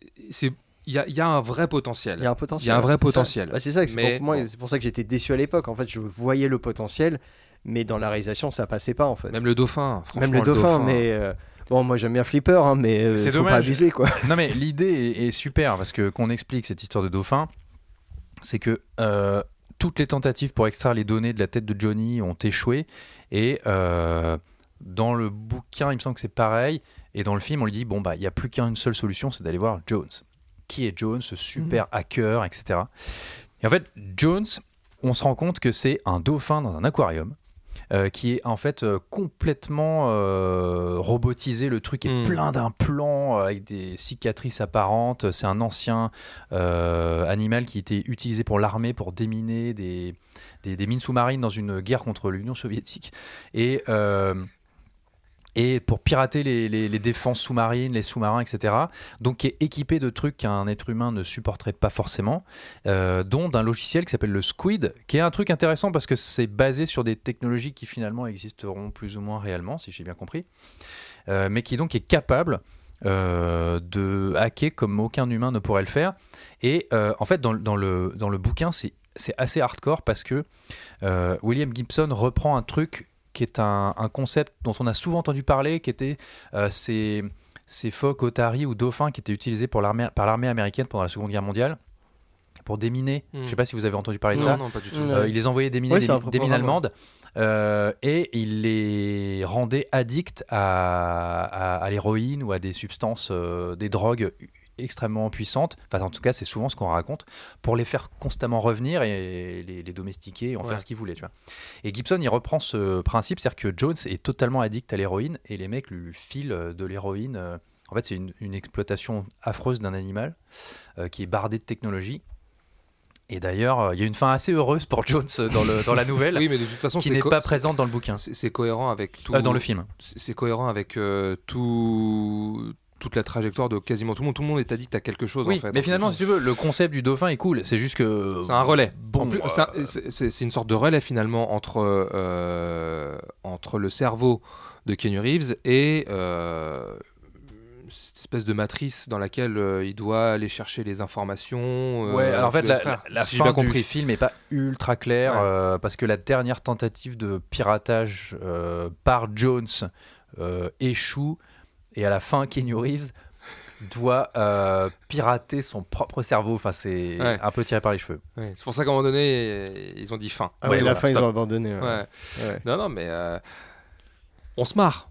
Il y a, il y a un vrai potentiel. Il y a un potentiel. Il y a un vrai C'est ça. potentiel. Bah, c'est ça, Mais pour moi, bon. c'est pour ça que j'étais déçu à l'époque. En fait, je voyais le potentiel, mais dans la réalisation, ça passait pas en fait. Même le dauphin, franchement. Même le dauphin, mais euh, bon, moi j'aime bien Flipper, hein, mais euh, C'est faut pas dommage. abuser quoi. Non mais l'idée est, est super parce que qu'on explique cette histoire de dauphin, c'est que euh, toutes les tentatives pour extraire les données de la tête de Johnny ont échoué et euh, dans le bouquin il me semble que c'est pareil et dans le film on lui dit bon bah il y a plus qu'une seule solution c'est d'aller voir Jones. Qui est Jones, ce super hacker, etc. Et en fait Jones, on se rend compte que c'est un dauphin dans un aquarium. euh, qui est en fait euh, complètement euh, robotisé. Le truc est Mm. plein d'implants avec des cicatrices apparentes. C'est un ancien animal qui était utilisé pour l'armée pour déminer des, des, des mines sous-marines dans une guerre contre l'Union soviétique. Et. Et pour pirater les, défenses sous-marines, les sous-marins, etc. Donc qui est équipé de trucs qu'un être humain ne supporterait pas forcément, euh, dont d'un logiciel qui s'appelle le Squid, qui est un truc intéressant parce que c'est basé sur des technologies qui finalement existeront plus ou moins réellement, si j'ai bien compris, Euh, mais qui donc est capable euh, de hacker comme aucun humain ne pourrait le faire. Et en fait, dans, dans le, dans le bouquin, c'est assez hardcore parce que William Gibson reprend un truc qui est un, un concept dont on a souvent entendu parler, qui était euh, ces, ces phoques otaries ou dauphins qui étaient utilisés pour l'armée- par l'armée américaine pendant la Seconde Guerre mondiale pour déminer. Hmm. Je ne sais pas si vous avez entendu parler de ça. non, pas du tout. Euh, il les envoyait déminer Ouais, des, mines allemandes euh, et il les rendait addicts à, à- à l'héroïne ou à des substances, euh, des drogues extrêmement puissantes. Enfin, en tout cas, c'est souvent ce qu'on raconte pour les faire constamment revenir et les, les domestiquer et en Ouais. faire ce qu'ils voulaient. Tu vois. Et Gibson, il reprend ce principe, c'est-à-dire que Jones est totalement addict à l'héroïne et les mecs lui filent de l'héroïne. euh, En fait, c'est une, une exploitation affreuse d'un animal euh, qui est bardé de technologie. Et d'ailleurs, euh, il y a une fin assez heureuse pour Jones dans, le, dans la nouvelle, Oui, mais de toute façon, qui n'est pas présente dans le bouquin, C'est cohérent avec tout. Euh, dans le film. C'est c'est cohérent avec euh, tout toute la trajectoire de quasiment tout le monde. Tout le monde est addict à quelque chose Oui, en fait. mais finalement, si tu veux, le concept du dauphin est cool. C'est juste que. c'est un relais. Bon, euh, c'est un- c'est c'est- c'est une sorte de relais finalement entre euh, entre le cerveau de Keanu Reeves et euh, cette espèce de matrice dans laquelle euh, il doit aller chercher les informations. euh, Ouais, alors en fait, la, extraire. la- la Si j'ai fin du compris. film est pas ultra claire Ouais. euh, parce que la dernière tentative de piratage par Jones échoue et à la fin, Keanu Reeves doit euh, pirater son propre cerveau. Enfin, c'est Ouais. un peu tiré par les cheveux. Ouais, c'est pour ça qu'à un moment donné, ils ont dit fin. Ah Ouais, ouais, la voilà, fin, ils ont abandonné. ouais. Ouais. Ouais. Non, non, mais euh, on se marre.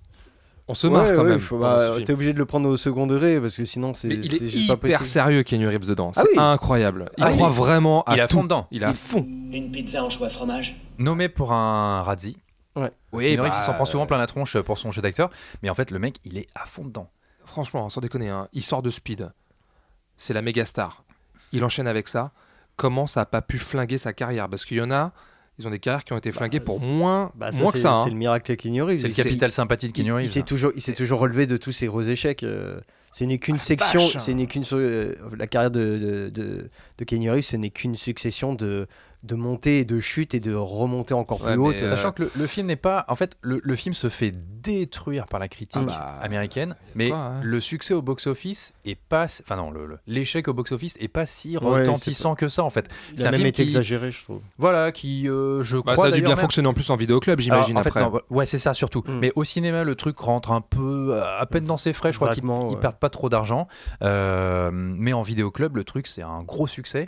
On se Ouais, marre quand ouais, même. bah. T'es obligé de le prendre au second degré parce que sinon c'est il c'est est juste pas hyper sérieux, Keanu Reeves, dedans. Ah C'est oui. incroyable. Il Ah, croit vraiment à il est à tout. fond dedans. Il est à fond. Une pizza en choix fromage Nommé pour un Razzie. Ouais. Oui, bah, il s'en prend souvent plein la tronche pour son jeu d'acteur. Mais en fait, le mec, il est à fond dedans. Franchement, sans déconner, hein, il sort de Speed. C'est la méga star. Il enchaîne avec ça. Comment ça a pas pu flinguer sa carrière? Parce qu'il y en a, ils ont des carrières qui ont été flinguées pour moins, Bah, ça, moins que c'est- ça. hein. C'est le miracle de Keanu Reeves. C'est le capital sympathie de il- Keanu Il Reeves. s'est toujours, il s'est toujours relevé de tous ses gros échecs. euh, Ce n'est qu'une Ah, section, vache. ce n'est qu'une so- euh, la carrière de, de, de, de Keanu Reeves, ce n'est qu'une succession de de montée et de chute et de remonter encore Ouais, plus haute. mais, euh, Sachant que le, le film n'est pas. En fait, le, le film se fait détruire par la critique Ah bah, américaine, mais quoi, hein. le succès au box-office est pas. Enfin, non, l'échec au box-office est pas si Ouais, retentissant que ça, en fait. C'est a un même film été qui. exagéré, je trouve. Voilà, qui, euh, je Bah, crois. ça a dû bien même- fonctionner en plus en vidéoclub, j'imagine, Alors, en fait, après. non, ouais, c'est ça surtout. Mm. Mais au cinéma, le truc rentre un peu euh, à peine dans ses frais. Je crois qu'ils ouais. perdent pas trop d'argent. Euh, mais en vidéoclub, le truc, c'est un gros succès.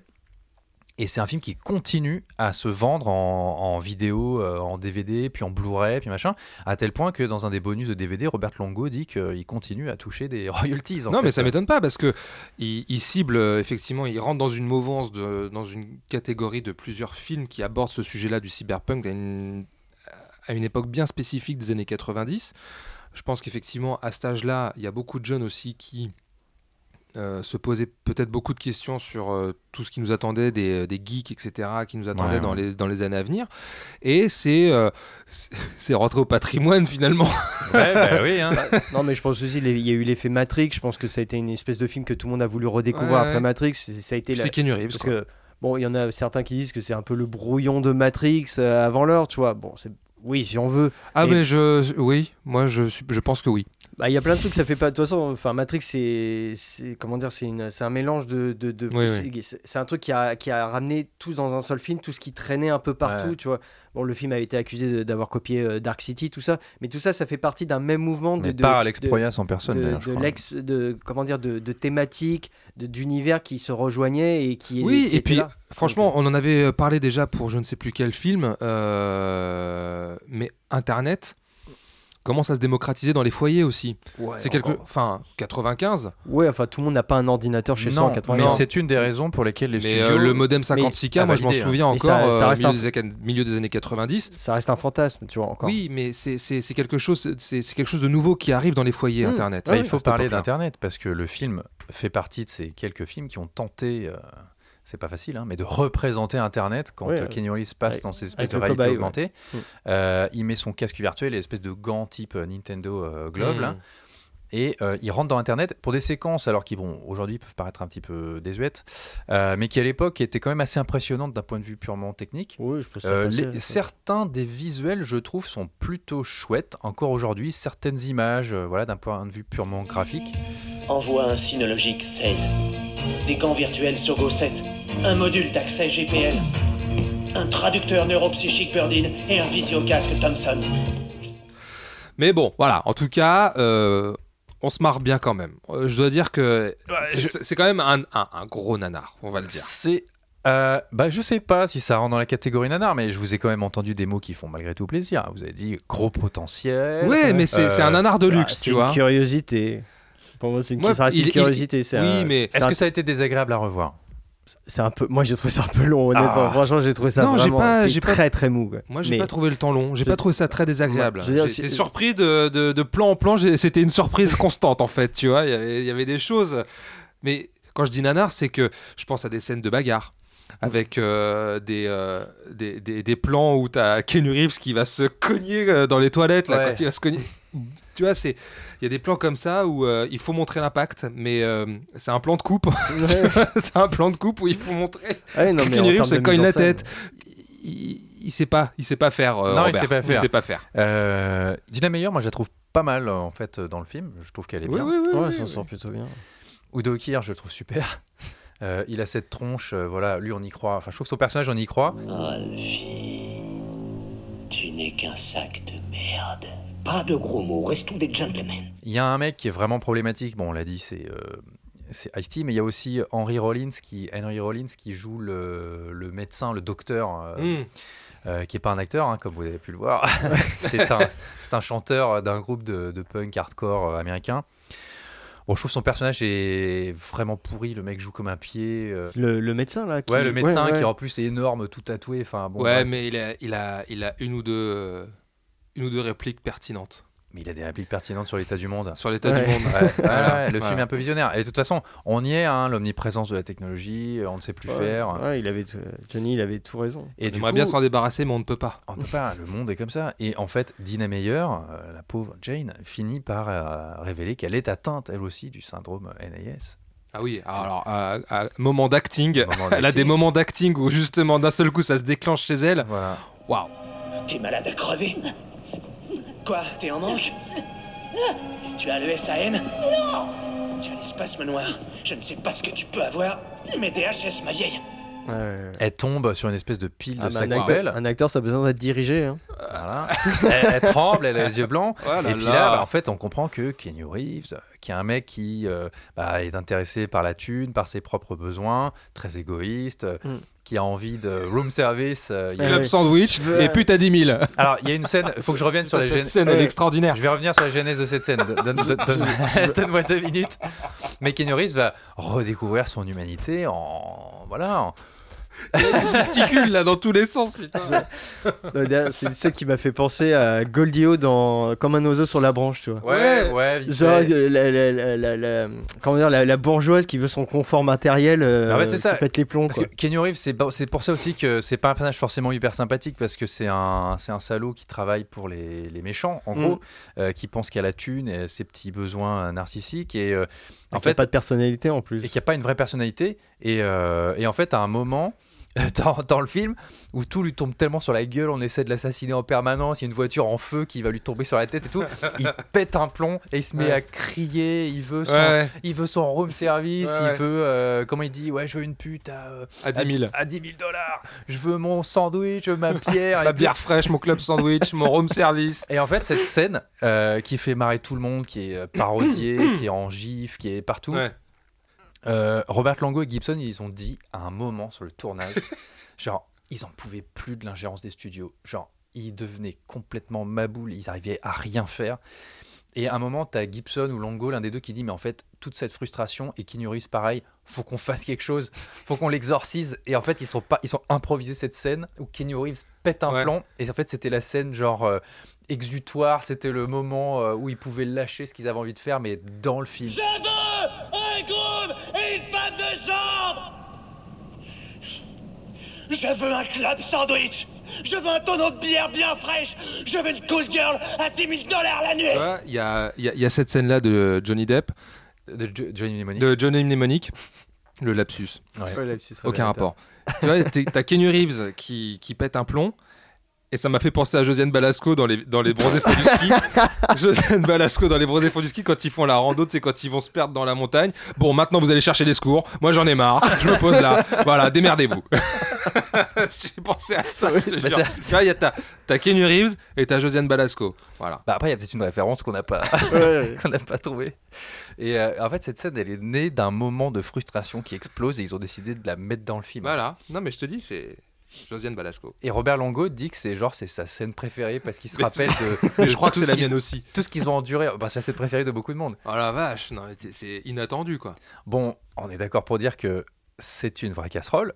Et c'est un film qui continue à se vendre en, en vidéo, euh, en DVD, puis en Blu-ray, puis machin, à tel point que dans un des bonus de DVD, Robert Longo dit qu'il continue à toucher des royalties. en non, fait. mais ça m'étonne pas parce que il, il cible euh, effectivement, il rentre dans une mouvance, de, dans une catégorie de plusieurs films qui abordent ce sujet-là du cyberpunk à une, à une époque bien spécifique des années 90. Je pense qu'effectivement, à cet âge-là, il y a beaucoup de jeunes aussi qui euh, se posaient peut-être beaucoup de questions sur euh, tout ce qui nous attendait, des, des geeks, etc., qui nous attendaient Ouais, dans, les, dans les années à venir. Et c'est euh, c'est- rentré au patrimoine finalement. Ouais, bah oui, hein. Non, mais je pense aussi il y a eu l'effet Matrix. Je pense que ça a été une espèce de film que tout le monde a voulu redécouvrir Ouais, après. Matrix. C'est- Ça a été la- C'est Keanu Reeves. parce quoi. que bon, il y en a certains qui disent que c'est un peu le brouillon de Matrix euh, avant l'heure, tu vois. Bon, c'est oui, si on veut. Ah Et- mais je oui, moi je je pense que oui. Bah, il y a plein de trucs, ça fait pas. De toute façon, enfin, Matrix, c'est, comment dire, c'est une, un mélange de, de, de- Oui, c'est, un truc qui a, qui a ramené tous dans un seul film, tout ce qui traînait un peu partout, Ouais. tu vois. Bon, le film a été accusé d'avoir copié euh, Dark City, tout ça, mais tout ça, ça fait partie d'un même mouvement de, Mais de, pas Alex Proyas en personne, de, je l'ex, de comment dire, de, thématiques, d'univers qui se rejoignaient et qui. Oui, qui et puis là. franchement, on en avait parlé déjà pour je ne sais plus quel film, euh, mais Internet commence à se démocratiser dans les foyers aussi. Ouais, c'est quelque, enfin 95. Ouais, enfin, tout le monde n'a pas un ordinateur chez soi en Non, 80 mais c'est une des raisons pour lesquelles les Mais studios. euh, le modem 56K, a moi je m'en hein. souviens Mais encore ça- ça euh, reste milieu, un- des, années- milieu des années 90. Ça reste un fantasme, tu vois, encore. Oui, mais c'est quelque chose, c'est quelque chose de nouveau qui arrive dans les foyers Mmh. Internet. À il faut parler d'Internet parce que le film fait partie de ces quelques films qui ont tenté, euh, c'est pas facile, hein, mais de représenter Internet quand Ouais, euh, Kenny Reeves passe avec- dans ces espèces de réalité cobaye, augmentée. Mm. Euh, il met son casque virtuel et l'espèce de gant type euh, Nintendo euh, Glove Mmh. là. Et euh, il rentre dans Internet pour des séquences, alors qui, bon, aujourd'hui peuvent paraître un petit peu désuètes, euh, mais qui à l'époque étaient quand même assez impressionnantes d'un point de vue purement technique. Oui, je peux ça Euh, passer, les- pense. certains des visuels, je trouve, sont plutôt chouettes. Encore aujourd'hui, certaines images, euh, voilà, d'un point de vue purement graphique. Envoie un Synologique 16. Des gants virtuels Sogo 7. Un module d'accès GPL. Un traducteur neuropsychique Birdin et un visiocasque Thomson. Mais bon, voilà. En tout cas, euh, on se marre bien quand même. Euh, je dois dire que c'est quand même un, un- un gros nanar, on va le dire. C'est. euh, bah, je sais pas si ça rentre dans la catégorie nanar, mais je vous ai quand même entendu des mots qui font malgré tout plaisir. Vous avez dit gros potentiel. Ouais, mais c'est un Euh, nanar de Ah, luxe, c'est tu une vois. curiosité. Pour moi, c'est une, Moi, ça reste il- une il- curiosité. oui, un- mais Est-ce un- que ça a été désagréable à revoir? C'est un peu. Moi, j'ai trouvé ça un peu long, honnêtement. Ah. Franchement, j'ai trouvé ça Non, vraiment. pas- très très mou. quoi. Moi, j'ai Mais- pas trouvé le temps long. J'ai pas trouvé ça très désagréable. J'étais surpris de, de, de plan en plan. C'était une surprise constante, en fait. Tu vois, il y avait- il y avait des choses. Mais quand je dis nanar, c'est que je pense à des scènes de bagarre. Avec euh, des, euh, des, des, des plans où t'as Ken Reeves qui va se cogner euh, dans les toilettes. Là, Ouais. quand il va se cogner. Tu vois, c'est il y a des plans comme ça où euh, il faut montrer l'impact, mais euh, c'est un plan de coupe. Tu vois, c'est un plan de coupe où il faut montrer Ouais, non, mais Reeves se cogne la tête. Il, il sait pas, il sait pas faire. euh, Non, il Robert. sait pas faire. Il sait pas faire. euh, Dina Meyer, moi je la trouve pas mal en fait dans le film. Je trouve qu'elle est Oui, bien. oui, oui. Ouais, oui, ça oui. sort plutôt bien. Udo Kier, je le trouve super. Euh, il a cette tronche, euh, voilà, lui on y croit. Enfin, je trouve que son personnage on y croit. Alfie, tu n'es qu'un sac de merde. Pas de gros mots, restons des gentlemen. Il y a un mec qui est vraiment problématique. Bon, on l'a dit, c'est euh, c'est Ice-T, mais il y a aussi Henry Rollins qui, Henry Rollins qui joue le, le médecin, le docteur. euh, Mm. euh, qui est pas un acteur, hein, comme vous avez pu le voir. c'est un, c'est un chanteur d'un groupe de, de punk hardcore américain. Bon, je trouve son personnage est vraiment pourri. Le mec joue comme un pied. euh. Le, le médecin là. Qui... Ouais, le médecin ouais, ouais. qui en plus est énorme, tout tatoué. Enfin, bon, ouais, bref. mais il a, il a, il a une ou deux, euh, une ou deux répliques pertinentes Mais il a des répliques pertinentes sur l'état du monde. sur l'état Ouais. du monde. Ouais, Voilà, ouais, le film est un peu visionnaire. Et de toute façon, on y est, hein, l'omniprésence de la technologie, on ne sait plus Ouais, faire. ouais, il avait tout- Johnny, il avait tout raison. Et On aimerait coup, bien s'en débarrasser, mais on ne peut pas. on peut pas, le monde est comme ça. Et en fait, Dina Meyer, euh, la pauvre Jane, finit par euh, révéler qu'elle est atteinte, elle aussi, du syndrome NAS. Ah oui, alors, à, à moment d'acting, elle a des moments d'acting où justement d'un seul coup ça se déclenche chez elle. Voilà. Waouh. T'es malade à crever Quoi T'es en manque Tu as le SAN Non Tu as les spasmes noirs. Je ne sais pas ce que tu peux avoir, mais DHS, ma vieille. Ouais. Elle tombe sur une espèce de pile Ah, de sac un, acteur, un acteur, ça a besoin d'être dirigé. hein. Voilà. elle, elle tremble, elle a les yeux blancs. Oh là et puis là. là, bah, en fait, on comprend que Kenny Reeves, euh, qui est un mec qui euh, bah, est intéressé par la thune, par ses propres besoins, très égoïste, euh, Mm. Qui a envie de room service. euh, il y a- Club ouais. sandwich et pute à 10 000. Alors, il y a une scène, il faut que je revienne sur la Cette gêne. scène elle est extraordinaire. Je vais revenir sur la genèse de cette scène. Donne- donne- donne- Donne-moi deux minutes. Mais Kenny Reeves va redécouvrir son humanité en. Voilà. en- Il gesticule là dans tous les sens, putain. C'est celle qui m'a fait penser à Goldio dans Comme un oiseau sur la branche, tu vois. Ouais, ouais, vite Genre, fait. euh, la, la- la- la- la- comment dire, la, la bourgeoise qui veut son confort matériel, euh, Ah ouais, c'est ça. qui pète les plombs. Parce Quoi. que Kenny Reeves, c'est pas- c'est pour ça aussi que c'est pas un personnage forcément hyper sympathique parce que c'est un, c'est un salaud qui travaille pour les, les méchants, en Mm. gros, euh, qui pense qu'il a la thune et ses petits besoins narcissiques et euh, en fait, fait, pas de personnalité en plus. et qui a pas une vraie personnalité. Et, euh, et en fait, à un moment. Dans, dans le film où tout lui tombe tellement sur la gueule, on essaie de l'assassiner en permanence, il y a une voiture en feu qui va lui tomber sur la tête et tout, il pète un plomb et il se met Ouais. à crier, il veut son, Ouais, il veut son room service, Ouais, il veut, euh, comment il dit, ouais je veux une pute à, euh, à 10 000. à 10 000 dollars. Je veux mon sandwich, je veux ma bière. Ma bière fraîche, mon club sandwich, mon room service. Et en fait, cette scène euh, qui fait marrer tout le monde, qui est parodiée, qui est en gif, qui est partout. Euh, Robert Lango et Gibson, ils ont dit à un moment sur le tournage, genre, ils en pouvaient plus de l'ingérence des studios. Genre, ils devenaient complètement maboules, ils arrivaient à rien faire. Et à un moment, tu as Gibson ou Longo, l'un des deux, qui dit Mais en fait, toute cette frustration, et Reeves, pareil, faut qu'on fasse quelque chose, faut qu'on l'exorcise. Et en fait, ils sont, pas, ils sont improvisés cette scène où Keanu Reeves pète un Ouais. plan. Et en fait, c'était la scène genre euh, exutoire, c'était le moment euh, où ils pouvaient lâcher ce qu'ils avaient envie de faire, mais dans le film. Je veux un groom et une femme de chambre Je veux un club sandwich Je veux un tonneau de bière bien fraîche Je veux une cool girl à 10 000 dollars la nuit Tu vois, Il y a, y a- il y a cette scène-là de Johnny Depp, De Jo- Johnny Mnemonic. de Johnny Mnemonic, le lapsus. Ouais. Ouais, c'est Aucun rapport. tu vois, t'as Kenny Reeves qui, qui pète un plomb. Et ça m'a fait penser à Josiane Balasco dans les, dans les bronzés fonds du ski. Josiane Balasco dans les bronzés fonds du ski quand ils font la rando, c'est quand ils vont se perdre dans la montagne. Bon, maintenant vous allez chercher des secours. Moi j'en ai marre. Je me pose là. Voilà, démerdez-vous. J'ai pensé à ça. Bah, ça- il y a ta, t'as Kenny Reeves et t'as Josiane Balasco. Voilà. Bah après, il y a peut-être une référence qu'on n'a pas, ouais. qu'on n'a pas trouvée. Et euh, en fait, cette scène, elle est née d'un moment de frustration qui explose et ils ont décidé de la mettre dans le film. Voilà. Non, mais je te dis, c'est Josiane Balasco. Et Robert Longo dit que c'est genre c'est sa scène préférée parce qu'il se rappelle de, je crois que c'est ce la mienne aussi. tout ce qu'ils ont enduré. Bah, c'est la scène préférée de beaucoup de monde. Oh la vache, non, c'est- inattendu quoi. Bon, on est d'accord pour dire que c'est une vraie casserole,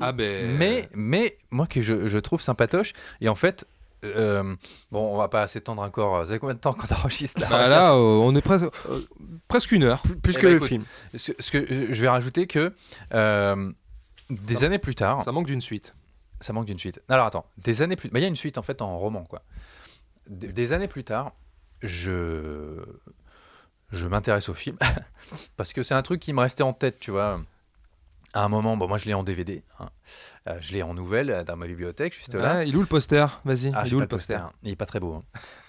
Ah ben. mais, mais moi que je, je trouve sympatoche. Et en fait, euh, bon, on va pas s'étendre encore. Vous savez combien de temps qu'on enregistre là? Bah là, euh, on est presque euh, presque une heure. Plus, plus Eh que bah, le écoute, film. Ce, ce que je vais rajouter que euh, des années plus tard, Ça manque d'une suite. ça manque d'une suite. Alors attends, des années plus, bah, il y a une suite en fait en roman quoi. Des, des années plus tard, je je m'intéresse au film parce que c'est un truc qui me restait en tête, tu vois. À un moment, bon, moi je l'ai en DVD, hein. Euh, je l'ai en nouvelle euh, dans ma bibliothèque juste là. Il est où le poster? Vas-y, Ah, il est où le poster, Il est pas très beau. hein.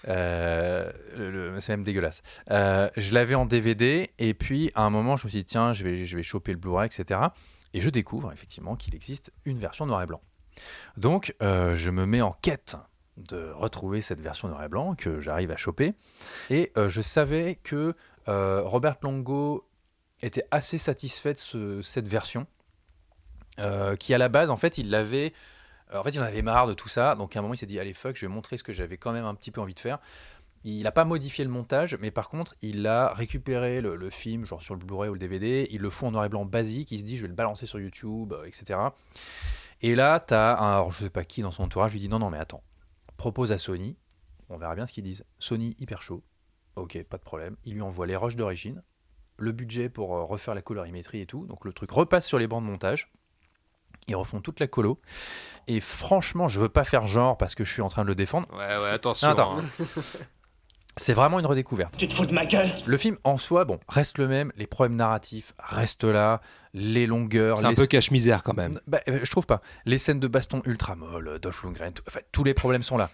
Euh, c'est même dégueulasse. Euh, je l'avais en DVD et puis à un moment, je me suis dit tiens, je vais, je vais choper le Blu-ray, etc. Et je découvre effectivement qu'il existe une version noir et blanc. Donc, euh, je me mets en quête de retrouver cette version noir et blanc que j'arrive à choper. Et euh, je savais que euh, Robert Longo était assez satisfait de ce- cette version, qui à la base, en fait, il En fait, il en avait marre de tout ça, donc à un moment, il s'est dit allez fuck, je vais montrer ce que j'avais quand même un petit peu envie de faire. Il n'a pas modifié le montage, mais par contre, il a récupéré le, le film, genre sur le Blu-ray ou le DVD, il le fout en noir et blanc basique, il se dit je vais le balancer sur YouTube, euh, etc. Et là, tu as un, alors je sais pas qui dans son entourage, lui dit non, non, mais attends, propose à Sony, on verra bien ce qu'ils disent. Sony, hyper chaud, ok, pas de problème. Il lui envoie les rushs d'origine, le budget pour euh, refaire la colorimétrie et tout, donc le truc repasse sur les bancs de montage. Ils refont toute la colo. Et franchement, je veux pas faire genre parce que je suis en train de le défendre. Ouais, ouais, attention. Attends. hein. C'est vraiment une redécouverte. Tu te fous de ma gueule Le film en soi, bon, reste le même, les problèmes narratifs restent là, les longueurs, C'est un peu cache-misère quand même. Bah, euh, je trouve pas. Les scènes de baston ultra molles, Dolph Lundgren, enfin, tous les problèmes sont là.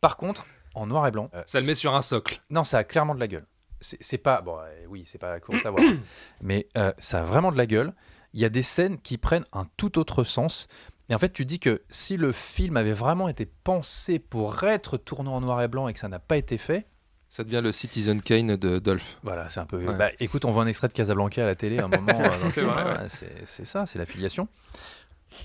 Par contre, en noir et blanc, euh, Ça le met sur un socle. non, ça a clairement de la gueule. C'est pas. Bon, euh, oui, c'est pas court à voir. mais euh, ça a vraiment de la gueule. Il y a des scènes qui prennent un tout autre sens. Et en fait, tu dis que si le film avait vraiment été pensé pour être tourné en noir et blanc et que ça n'a pas été fait, Ça devient le Citizen Kane de Dolph. voilà, c'est un peu. Ouais. Bah, écoute, on voit un extrait de Casablanca à la télé à un moment. euh, C'est ça, c'est la filiation.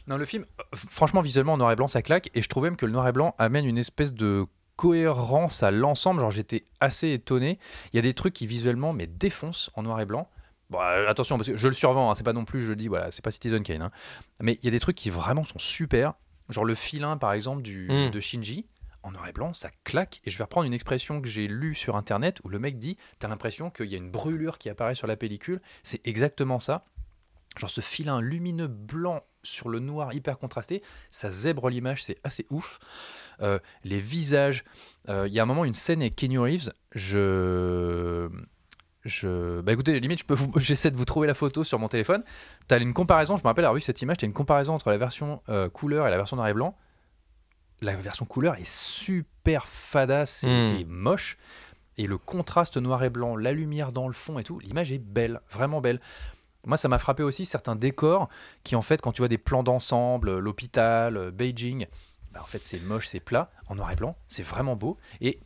Non, le film, euh, franchement, visuellement, en noir et blanc, ça claque. Et je trouve même que le noir et blanc amène une espèce de cohérence à l'ensemble. Genre, j'étais assez étonné. Il y a des trucs qui visuellement, mais défoncent en noir et blanc. Bon, euh, attention, parce que je le survends, hein, c'est pas non plus, je le dis, voilà, c'est pas Citizen Kane. hein. Mais il y a des trucs qui vraiment sont super. Genre le filin, par exemple, du, Mm. de Shinji. En noir et blanc, ça claque. Et je vais reprendre une expression que j'ai lue sur internet où le mec dit T'as l'impression qu'il y a une brûlure qui apparaît sur la pellicule. C'est exactement ça. Genre ce filin lumineux blanc sur le noir hyper contrasté, ça zèbre l'image, c'est assez ouf. Euh, les visages, euh, il y a un moment, une scène avec Kenny Reeves, je. Je... Bah écoutez, limite, je peux vous... j'essaie de vous trouver la photo sur mon téléphone. Tu as une comparaison, je me rappelle avoir vu cette image, tu as une comparaison entre la version euh, couleur et la version noir et blanc. La version couleur est super fadasse et, Mm. et moche. Et le contraste noir et blanc, la lumière dans le fond et tout, l'image est belle, vraiment belle. Moi, ça m'a frappé aussi certains décors qui, en fait, quand tu vois des plans d'ensemble, euh, l'hôpital, euh, Beijing, bah, en fait, c'est moche, c'est plat, en noir et blanc, c'est vraiment beau. Et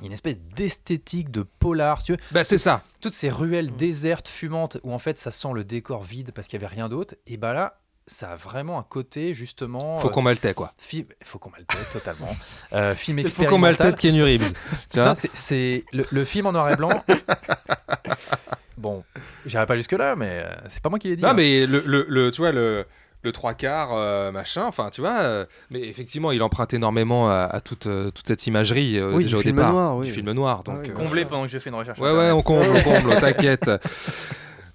il y a une espèce d'esthétique de polar, tu veux. Bah c'est ça. Toutes ces ruelles désertes, fumantes, où en fait, ça sent le décor vide parce qu'il n'y avait rien d'autre. Et bah là, ça a vraiment un côté, justement. Faut euh, qu'on maltais quoi. film- faut qu'on maltraite totalement. Euh, film Faut qu'on expérimental. maltraite Kenny Reeves. tu vois Non, c'est- le, le film en noir et blanc. bon, j'irai pas jusque là, mais euh, c'est pas moi qui l'ai dit. Non, hein. mais le, le, le- tu vois, le, le trois quarts, euh, machin, enfin, tu vois, euh, mais effectivement, il emprunte énormément à, à toute, euh, toute cette imagerie euh, Oui, déjà du au film départ. noir, oui. Du film noir, donc. Oui, euh, Comblé pendant que je fais une recherche. Ouais, ouais, on comble, on comble, t'inquiète.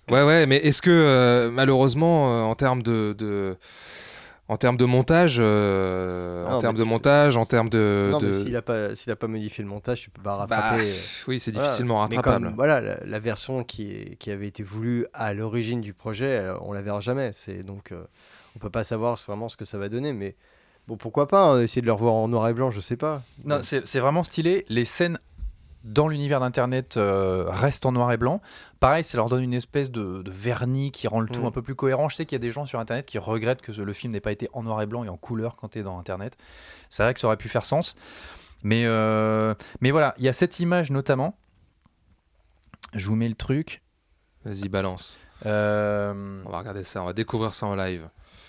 Ouais, ouais, mais est-ce que euh, malheureusement, euh, en termes de, de- en termes de montage, euh, Non, en termes de montage, en termes de, Non, de- mais s'il a pas, s'il a pas modifié le montage, tu peux pas bah, rattraper. oui, c'est voilà. difficilement Mais rattrapable. comme, voilà, la, la version qui, est- qui avait été voulue à l'origine du projet, on la verra jamais. C'est donc, euh, on peut pas savoir vraiment ce que ça va donner, mais bon, pourquoi pas hein, essayer de le revoir en noir et blanc, je sais pas. Non, c'est c'est vraiment stylé. Les scènes dans l'univers d'Internet euh, restent en noir et blanc. Pareil, ça leur donne une espèce de, de vernis qui rend le tout Mm. un peu plus cohérent. Je sais qu'il y a des gens sur Internet qui regrettent que le film n'ait pas été en noir et blanc et en couleur quand tu es dans Internet. C'est vrai que ça aurait pu faire sens. Mais, euh, mais voilà, il y a cette image notamment. Je vous mets le truc. Vas-y, balance. Euh, On va regarder ça, on va découvrir ça en live.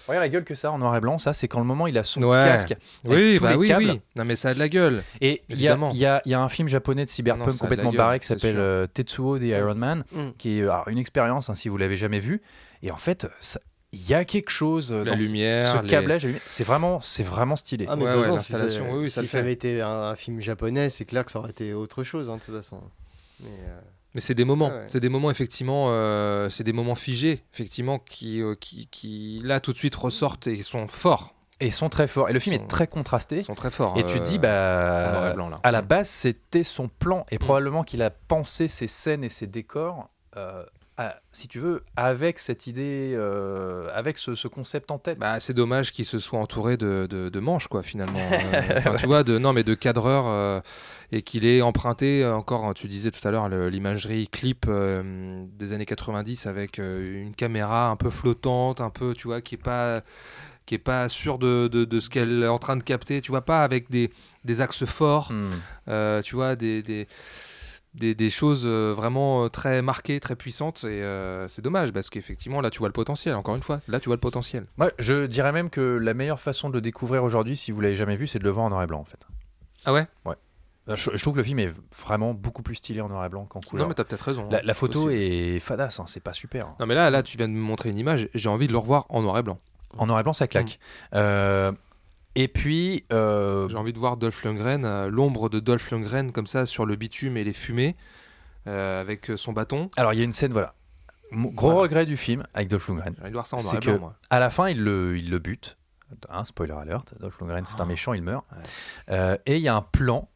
Regarde la gueule que ça a en noir et blanc. Ça, c'est quand le moment il a son Ouais. casque. avec Oui, tous bah les oui, câbles. oui. Non, mais ça a de la gueule. Et il y a, Évidemment. il y a- il y a un film japonais de cyberpunk complètement gueule, barré qui s'appelle euh, Tetsuo the Iron Man, Mm. qui est alors, une expérience hein, si vous l'avez jamais vu. Et en fait, ça- il y a quelque chose euh, La dans lumière, ce les- câblage. C'est vraiment, c'est vraiment stylé. Ah, mais Ouais, ouais, façon, si ça- oui, oui, ça si ça avait été un, un film japonais, c'est clair que ça aurait été autre chose, hein, de toute façon. Mais, euh, Mais c'est des moments, ouais. c'est des moments effectivement, euh, c'est des moments figés, effectivement, qui, euh, qui, qui là tout de suite ressortent et sont forts. Et ils sont très forts. Et le film Sont- est très contrasté. Ils sont très forts. Et tu te dis, euh, noir bah, blanc, à la base, c'était son plan. Mm. Et probablement qu'il a pensé ces scènes et ces décors, euh, à- si tu veux, avec cette idée, euh, avec ce, ce concept en tête. Bah, c'est dommage qu'il se soit entouré de, de, de manches, quoi, finalement. Euh, tu vois, de, non, mais de cadreurs, euh, et qu'il ait emprunté encore, hein, tu disais tout à l'heure, l'imagerie clip euh, des années 90 avec euh, une caméra un peu flottante, un peu, tu vois, qui est pas qui est pas sûre de, de, de ce qu'elle est en train de capter, tu vois, pas avec des, des axes forts, Hmm. euh, tu vois, des, des, des, des choses euh, vraiment euh, très marquées, très puissantes, et euh, c'est dommage, parce qu'effectivement, là, tu vois le potentiel, encore une fois, là, tu vois le potentiel. Ouais, je dirais même que la meilleure façon de le découvrir aujourd'hui, si vous l'avez jamais vu, c'est de le voir en noir et blanc en fait. Ah ouais? Je, je trouve que le film est vraiment beaucoup plus stylé en noir et blanc qu'en couleur. Non, mais t'as peut-être raison. la, hein, la photo est fadasse, hein, c'est pas super. Non, mais là, là, tu viens de me montrer une image, j'ai envie de le revoir en noir et blanc. En noir et blanc, ça claque. Euh, et puis, euh, J'ai envie de voir Dolph Lundgren, euh, l'ombre de Dolph Lundgren, comme ça, sur le bitume et les fumées, euh, avec son bâton. alors il y a une scène, voilà. Mon Gros Voilà. regret du film avec Dolph Lundgren. J'ai envie de voir ça en noir C'est blanc, que-. À la fin, il le, il le bute. Hein, spoiler alert, Dolph Lundgren, c'est un Oh. méchant, il meurt. Ouais. Et il y a un plan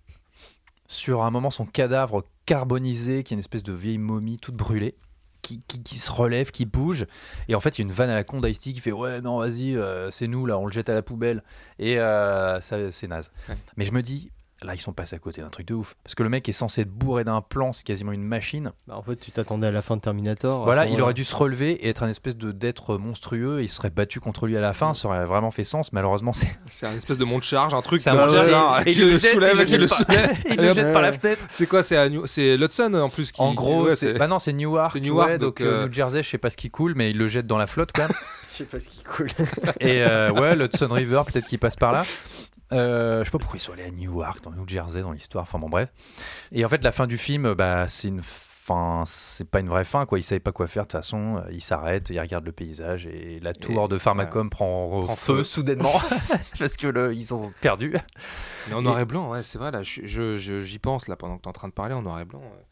sur un moment son cadavre carbonisé, qui est une espèce de vieille momie toute brûlée. Qui, qui- qui se relève, qui bouge, et en fait il y a une vanne à la con d'Ice-T qui fait ouais non vas-y euh, c'est nous là on le jette à la poubelle et euh, ça c'est naze. Ouais. Mais je me dis là ils sont passés à côté d'un truc de ouf parce que le mec est censé être bourré d'un plan, c'est quasiment une machine. Bah, en fait, tu t'attendais à la fin de Terminator. Voilà, il aurait dû se relever et être un espèce de d'être monstrueux. Et il serait battu contre lui à la fin, ça aurait vraiment fait sens. Malheureusement, c'est C'est un espèce de monte charge, un truc. c'est un charge. qui Et il le soulève, il qui le soulève. il le jette par la fenêtre. C'est quoi C'est New- en plus qui. En gros, ouais, c'est bah non, c'est Newark, C'est Newark, ouais, donc, euh, euh, New Jersey, je sais pas ce qui coule, mais il le jette dans la flotte quand même. Je sais pas ce qui coule. et euh, ouais, le Hudson River, peut-être qu'il passe par là. Euh, je sais pas pourquoi ils sont allés à Newark, dans New Jersey, dans l'histoire. Enfin bon, bref. Et en fait, la fin du film, bah, c'est une fin, c'est pas une vraie fin, quoi. Ils savaient pas quoi faire de toute façon. Ils s'arrêtent, ils regardent le paysage et la tour Et, de Pharmacom prend, prend feu, feu. soudainement parce que le, ils ont perdu. Mais en noir et blanc, ouais, c'est vrai. Là, je- je- je- j'y pense là pendant que t'es en train de parler en noir et blanc. euh,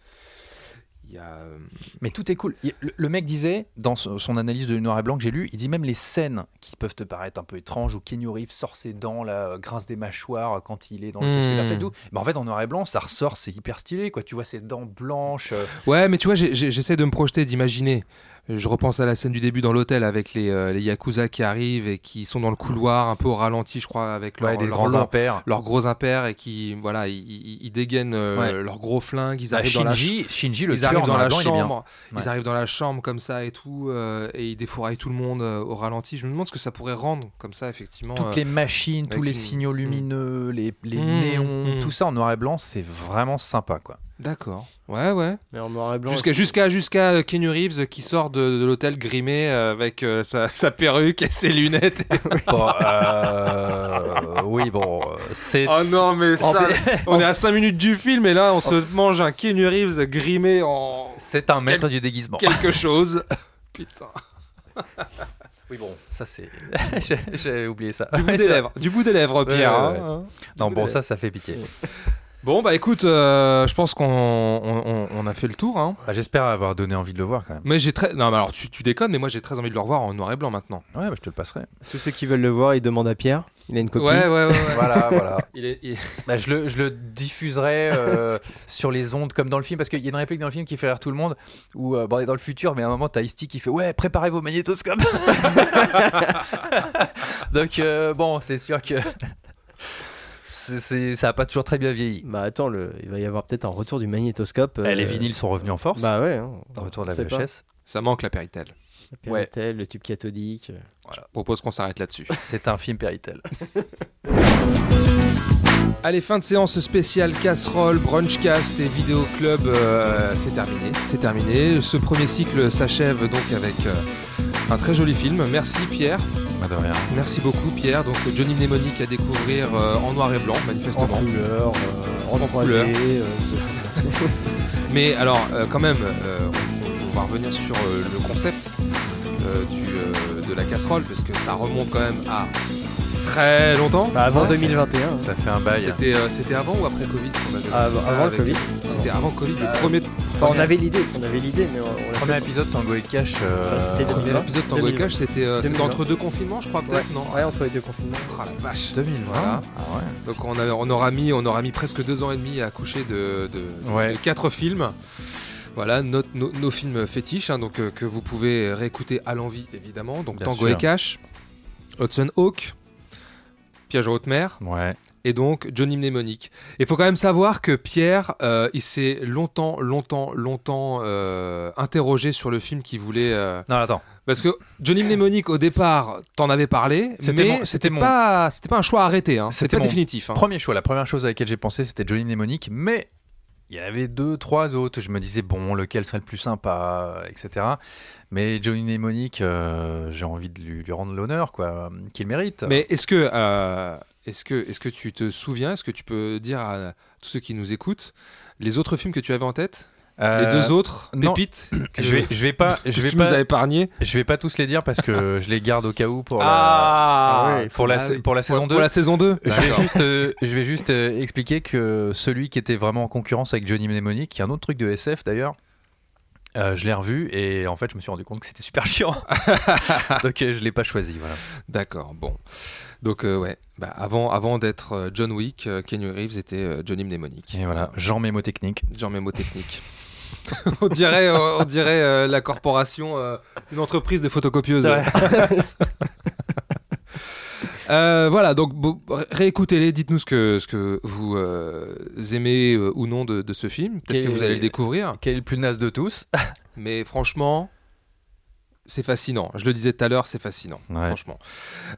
y a. euh, Mais tout est cool. Le, le mec disait, dans son analyse de Noir et Blanc que j'ai lu, il dit même les scènes qui peuvent te paraître un peu étranges, où Kenny Reeves sort ses dents, là, grince des mâchoires quand il est dans le casque vert et tout. Mais en fait, en Noir et Blanc, ça ressort, c'est hyper stylé, quoi. Tu vois ses dents blanches. euh, Ouais, mais tu vois, j'ai- j'ai- j'essaie de me projeter, d'imaginer. Je repense à la scène du début dans l'hôtel avec les, euh, les Yakuza qui arrivent et qui sont dans le couloir, un peu au ralenti, je crois, avec ouais, leur- des leur- grands leur- impairs. leurs gros impairs et qui, voilà, ils, ils- dégainent euh, Ouais. leurs gros flingues, ils Bah, arrivent dans la Shinji, Shinji, le ils arrivent en dans la il chambre, ils Ouais. arrivent dans la chambre comme ça et tout, euh, et ils défouraillent tout le monde au ralenti. Je me demande ce que ça pourrait rendre comme ça, effectivement. Toutes les machines, tous les une- signaux lumineux, les, les Hmm, néons, hmm. tout ça en noir et blanc, c'est vraiment sympa, quoi. D'accord. Ouais, ouais. Mais en noir et blanc. Jusqu'à jusqu'à jusqu'à Kenny Reeves qui sort de, de l'hôtel grimé euh, avec euh, sa, sa perruque et ses lunettes. Bon, euh, oui, bon, euh, c'est. oh non, mais ça, fait- on est à 5 minutes du film et là on se mange un Kenny Reeves grimé en C'est un maître du déguisement. quelque chose. Putain. Oui, bon, ça c'est. J'ai- J'avais oublié ça. Du bout des lèvres, du bout des lèvres, Ouais, Pierre. ouais, hein. Non, bon, ça, ça fait pitié. Bon, bah écoute, euh, je pense qu'on on, on- on a fait le tour. Hein. Bah, J'espère avoir donné envie de le voir quand même. Mais j'ai très. Non, mais alors tu, tu déconnes, mais moi j'ai très envie de le revoir en noir et blanc maintenant. Ouais, bah, je te le passerai. Tous ceux qui veulent le voir, ils demandent à Pierre. Il a une copie. Ouais, ouais, ouais. ouais. Voilà, voilà. Il est, il- Bah, je, le, je le diffuserai euh, sur les ondes comme dans le film parce qu'il y a une réplique dans le film qui fait rire tout le monde où euh, bon, on est dans le futur mais à un moment t'as Ice-T qui fait ouais préparez vos magnétoscopes donc euh, bon c'est sûr que c'est- c'est- ça a pas toujours très bien vieilli Bah attends, le... il va y avoir peut-être un retour du magnétoscope. Eh, les euh, vinyles sont revenus en force Bah ouais. hein. retour de la. VHS Ça manque la Péritel. Le Péritel, le tube cathodique. euh. Je propose qu'on s'arrête là-dessus. c'est un film Péritel Allez, fin de séance spéciale casserole, brunchcast et vidéo club, euh, c'est terminé. C'est terminé. Ce premier cycle s'achève donc avec euh, un très joli film. Merci Pierre. Bah, de rien Merci beaucoup Pierre. Donc Johnny Mnemonic à découvrir euh, en noir et blanc En manifestement. couleur, euh, en, En 3D. couleur. euh, Mais alors quand même, on, on va revenir sur le concept du, de la casserole parce que ça remonte quand même à très longtemps. bah, avant Ouais. 2021. ça fait un bail C'était euh, c'était avant ou après Covid qu'on avait Ah, fait ça avant avec- Covid. C'était avant Covid, le Euh, premier, Enfin, on avait l'idée, on avait l'idée, mais on, on l'a premier fait. épisode Tango et Cash euh, c'était premier 2020. épisode Tango et 2020. Cash, c'était euh, c'était 2020. entre deux confinements, je crois peut-être, non Ouais, entre les deux confinements. Ah la vache 2020 Voilà. Ah ouais. Donc on, a- on aura mis, on aura mis presque deux ans et demi à accoucher de, de- Ouais. de quatre films. Voilà nos, nos films fétiches, hein, donc euh, que vous pouvez réécouter à l'envie évidemment. Donc Bien Tango sûr. et Cash, Hudson Hawk, Piège à haute mer, ouais et donc Johnny Mnemonic. Il faut quand même savoir que Pierre, euh, il s'est longtemps, longtemps, longtemps euh, interrogé sur le film qu'il voulait. euh, non attends parce que Johnny Mnemonic, au départ, t'en avais parlé, C'était mais mon- c'était c'était mon- pas, c'était pas un choix arrêté. Hein. C'était C'était pas mon définitif. hein. Premier choix, la première chose à laquelle j'ai pensé, c'était Johnny Mnemonic, mais il y en avait deux, trois autres. Je me disais, bon, lequel serait le plus sympa, etc. Mais Johnny Mnemonic, euh, j'ai envie de lui, rendre l'honneur, quoi, qu'il mérite. Mais est-ce que, euh, est-ce que, est-ce que tu te souviens, est-ce que tu peux dire à tous ceux qui nous écoutent les autres films que tu avais en tête, Euh, les deux autres non. pépites que, je vais, je vais pas, je vais pas, as épargné je vais pas tous les dire parce que je les garde au cas où pour la, Ah, ouais, pour la, Ah oui. pour la saison pour, 2. pour la saison 2 Je vais juste, euh, je vais juste euh, expliquer que celui qui était vraiment en concurrence avec Johnny Mnemonic, qui est un autre truc de SF d'ailleurs, Euh, je l'ai revu et en fait je me suis rendu compte que c'était super chiant. Donc euh, je l'ai pas choisi. Voilà. D'accord, bon. Donc euh, ouais, bah, avant, avant d'être euh, John Wick, euh, Kenny Reeves était euh, Johnny Mnemonic. Et voilà, Jean Mémotechnique. Jean Mémotechnique. On dirait, euh, on dirait euh, la corporation, euh, une entreprise de photocopieuses. Ouais. Euh, voilà, donc réécoutez-les, dites-nous ce que, ce que vous euh, aimez euh, ou non de, de ce film. Peut-être que vous allez le découvrir. Quel est le plus naze de tous? Mais franchement, c'est fascinant. Je le disais tout à l'heure, c'est fascinant. Ouais. Franchement.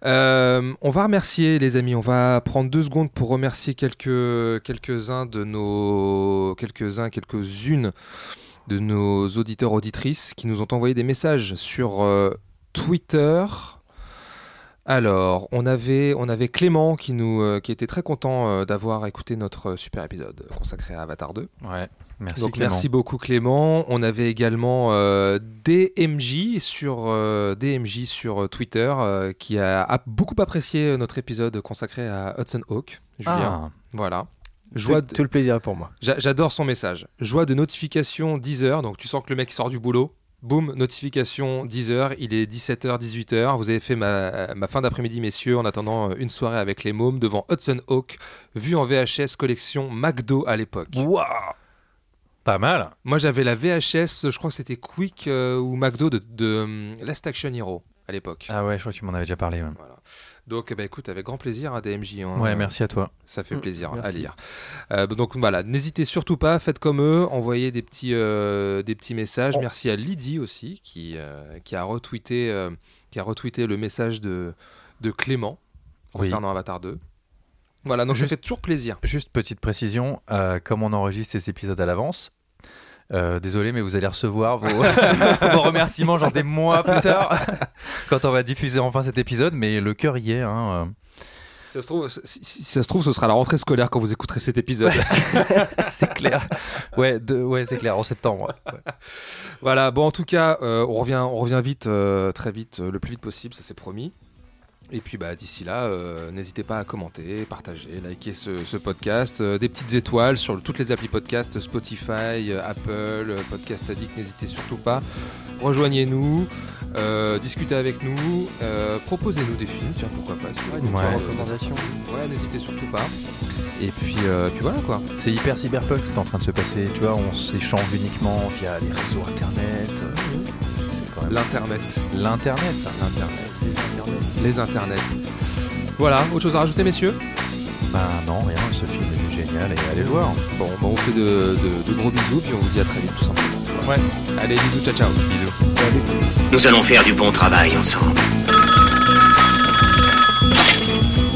Euh, on va remercier les amis. On va prendre deux secondes pour remercier quelques quelques-uns de nos quelques-uns quelques-unes de nos auditeurs auditrices qui nous ont envoyé des messages sur euh, Twitter. Alors, on avait, on avait Clément qui, nous, euh, qui était très content d'avoir écouté notre super épisode consacré à Avatar 2. Ouais, merci Donc Clément. merci beaucoup Clément. On avait également euh, DMJ sur euh, DMJ sur Twitter euh, qui a, a beaucoup apprécié notre épisode consacré à Hudson Hawk. Julien. Ah, Voilà. Joie Tout, de- le plaisir pour moi. J'a- J'adore son message. Joie de notification 10h. Donc tu sens que le mec sort du boulot. Boum, notification 10h. Il est 17h, 18h. Vous avez fait ma, ma fin d'après-midi, messieurs, en attendant une soirée avec les mômes devant Hudson Hawk, vu en VHS collection McDo à l'époque. Waouh Pas mal. Moi, j'avais la VHS, je crois que c'était Quick euh, ou McDo de, de hum, Last Action Hero à l'époque. Ah ouais, je crois que tu m'en avais déjà parlé. ouais. Voilà. Donc, bah, écoute, avec grand plaisir, hein, DMJ. hein, Ouais, euh, merci à toi. Ça fait Mm, plaisir à merci. lire. Euh, donc voilà, n'hésitez surtout pas, faites comme eux, envoyez des petits, euh, des petits messages. Oh. Merci à Lydie aussi qui, euh, qui, a retweeté, euh, qui a retweeté le message de, de Clément Oui. concernant Avatar 2. Voilà, donc Juste- ça fait toujours plaisir. Juste petite précision, euh, comme on enregistre ces épisodes à l'avance, euh, désolé, mais vous allez recevoir vos, vos remerciements genre des mois plus tard, quand on va diffuser enfin cet épisode, mais le cœur y est. Hein, Si ça, se trouve, si, si ça se trouve, ce sera la rentrée scolaire quand vous écouterez cet épisode. euh, c'est clair. Ouais, de- ouais c'est clair, en septembre. ouais. Voilà, bon en tout cas, euh, on, revient, on revient vite, euh, très vite, euh, le plus vite possible, ça c'est promis. Et puis bah, d'ici là, euh, n'hésitez pas à commenter, partager, liker ce, ce podcast, euh, des petites étoiles sur le- toutes les applis podcast, Spotify, euh, Apple, Podcast Addict, n'hésitez surtout pas. Rejoignez-nous, discutez avec nous, proposez-nous des films, tiens pourquoi pas. si des petites recommandations. Ouais, n'hésitez surtout pas. Et puis, euh, puis voilà quoi. C'est hyper cyberpunk ce qui est en train de se passer. Tu vois, on s'échange uniquement via les réseaux internet. euh, quand même L'internet. l'internet. L'internet. Les internets. Voilà, autre chose à rajouter messieurs? Bah non, rien. Ce film est génial et allez le voir. Bon, bah, on fait de, de- de gros bisous, puis on vous dit à très vite, tout simplement. Ouais. Allez, bisous, ciao, ciao. Bisous. Nous allons faire du bon travail ensemble.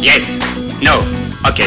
Yes. No. Ok.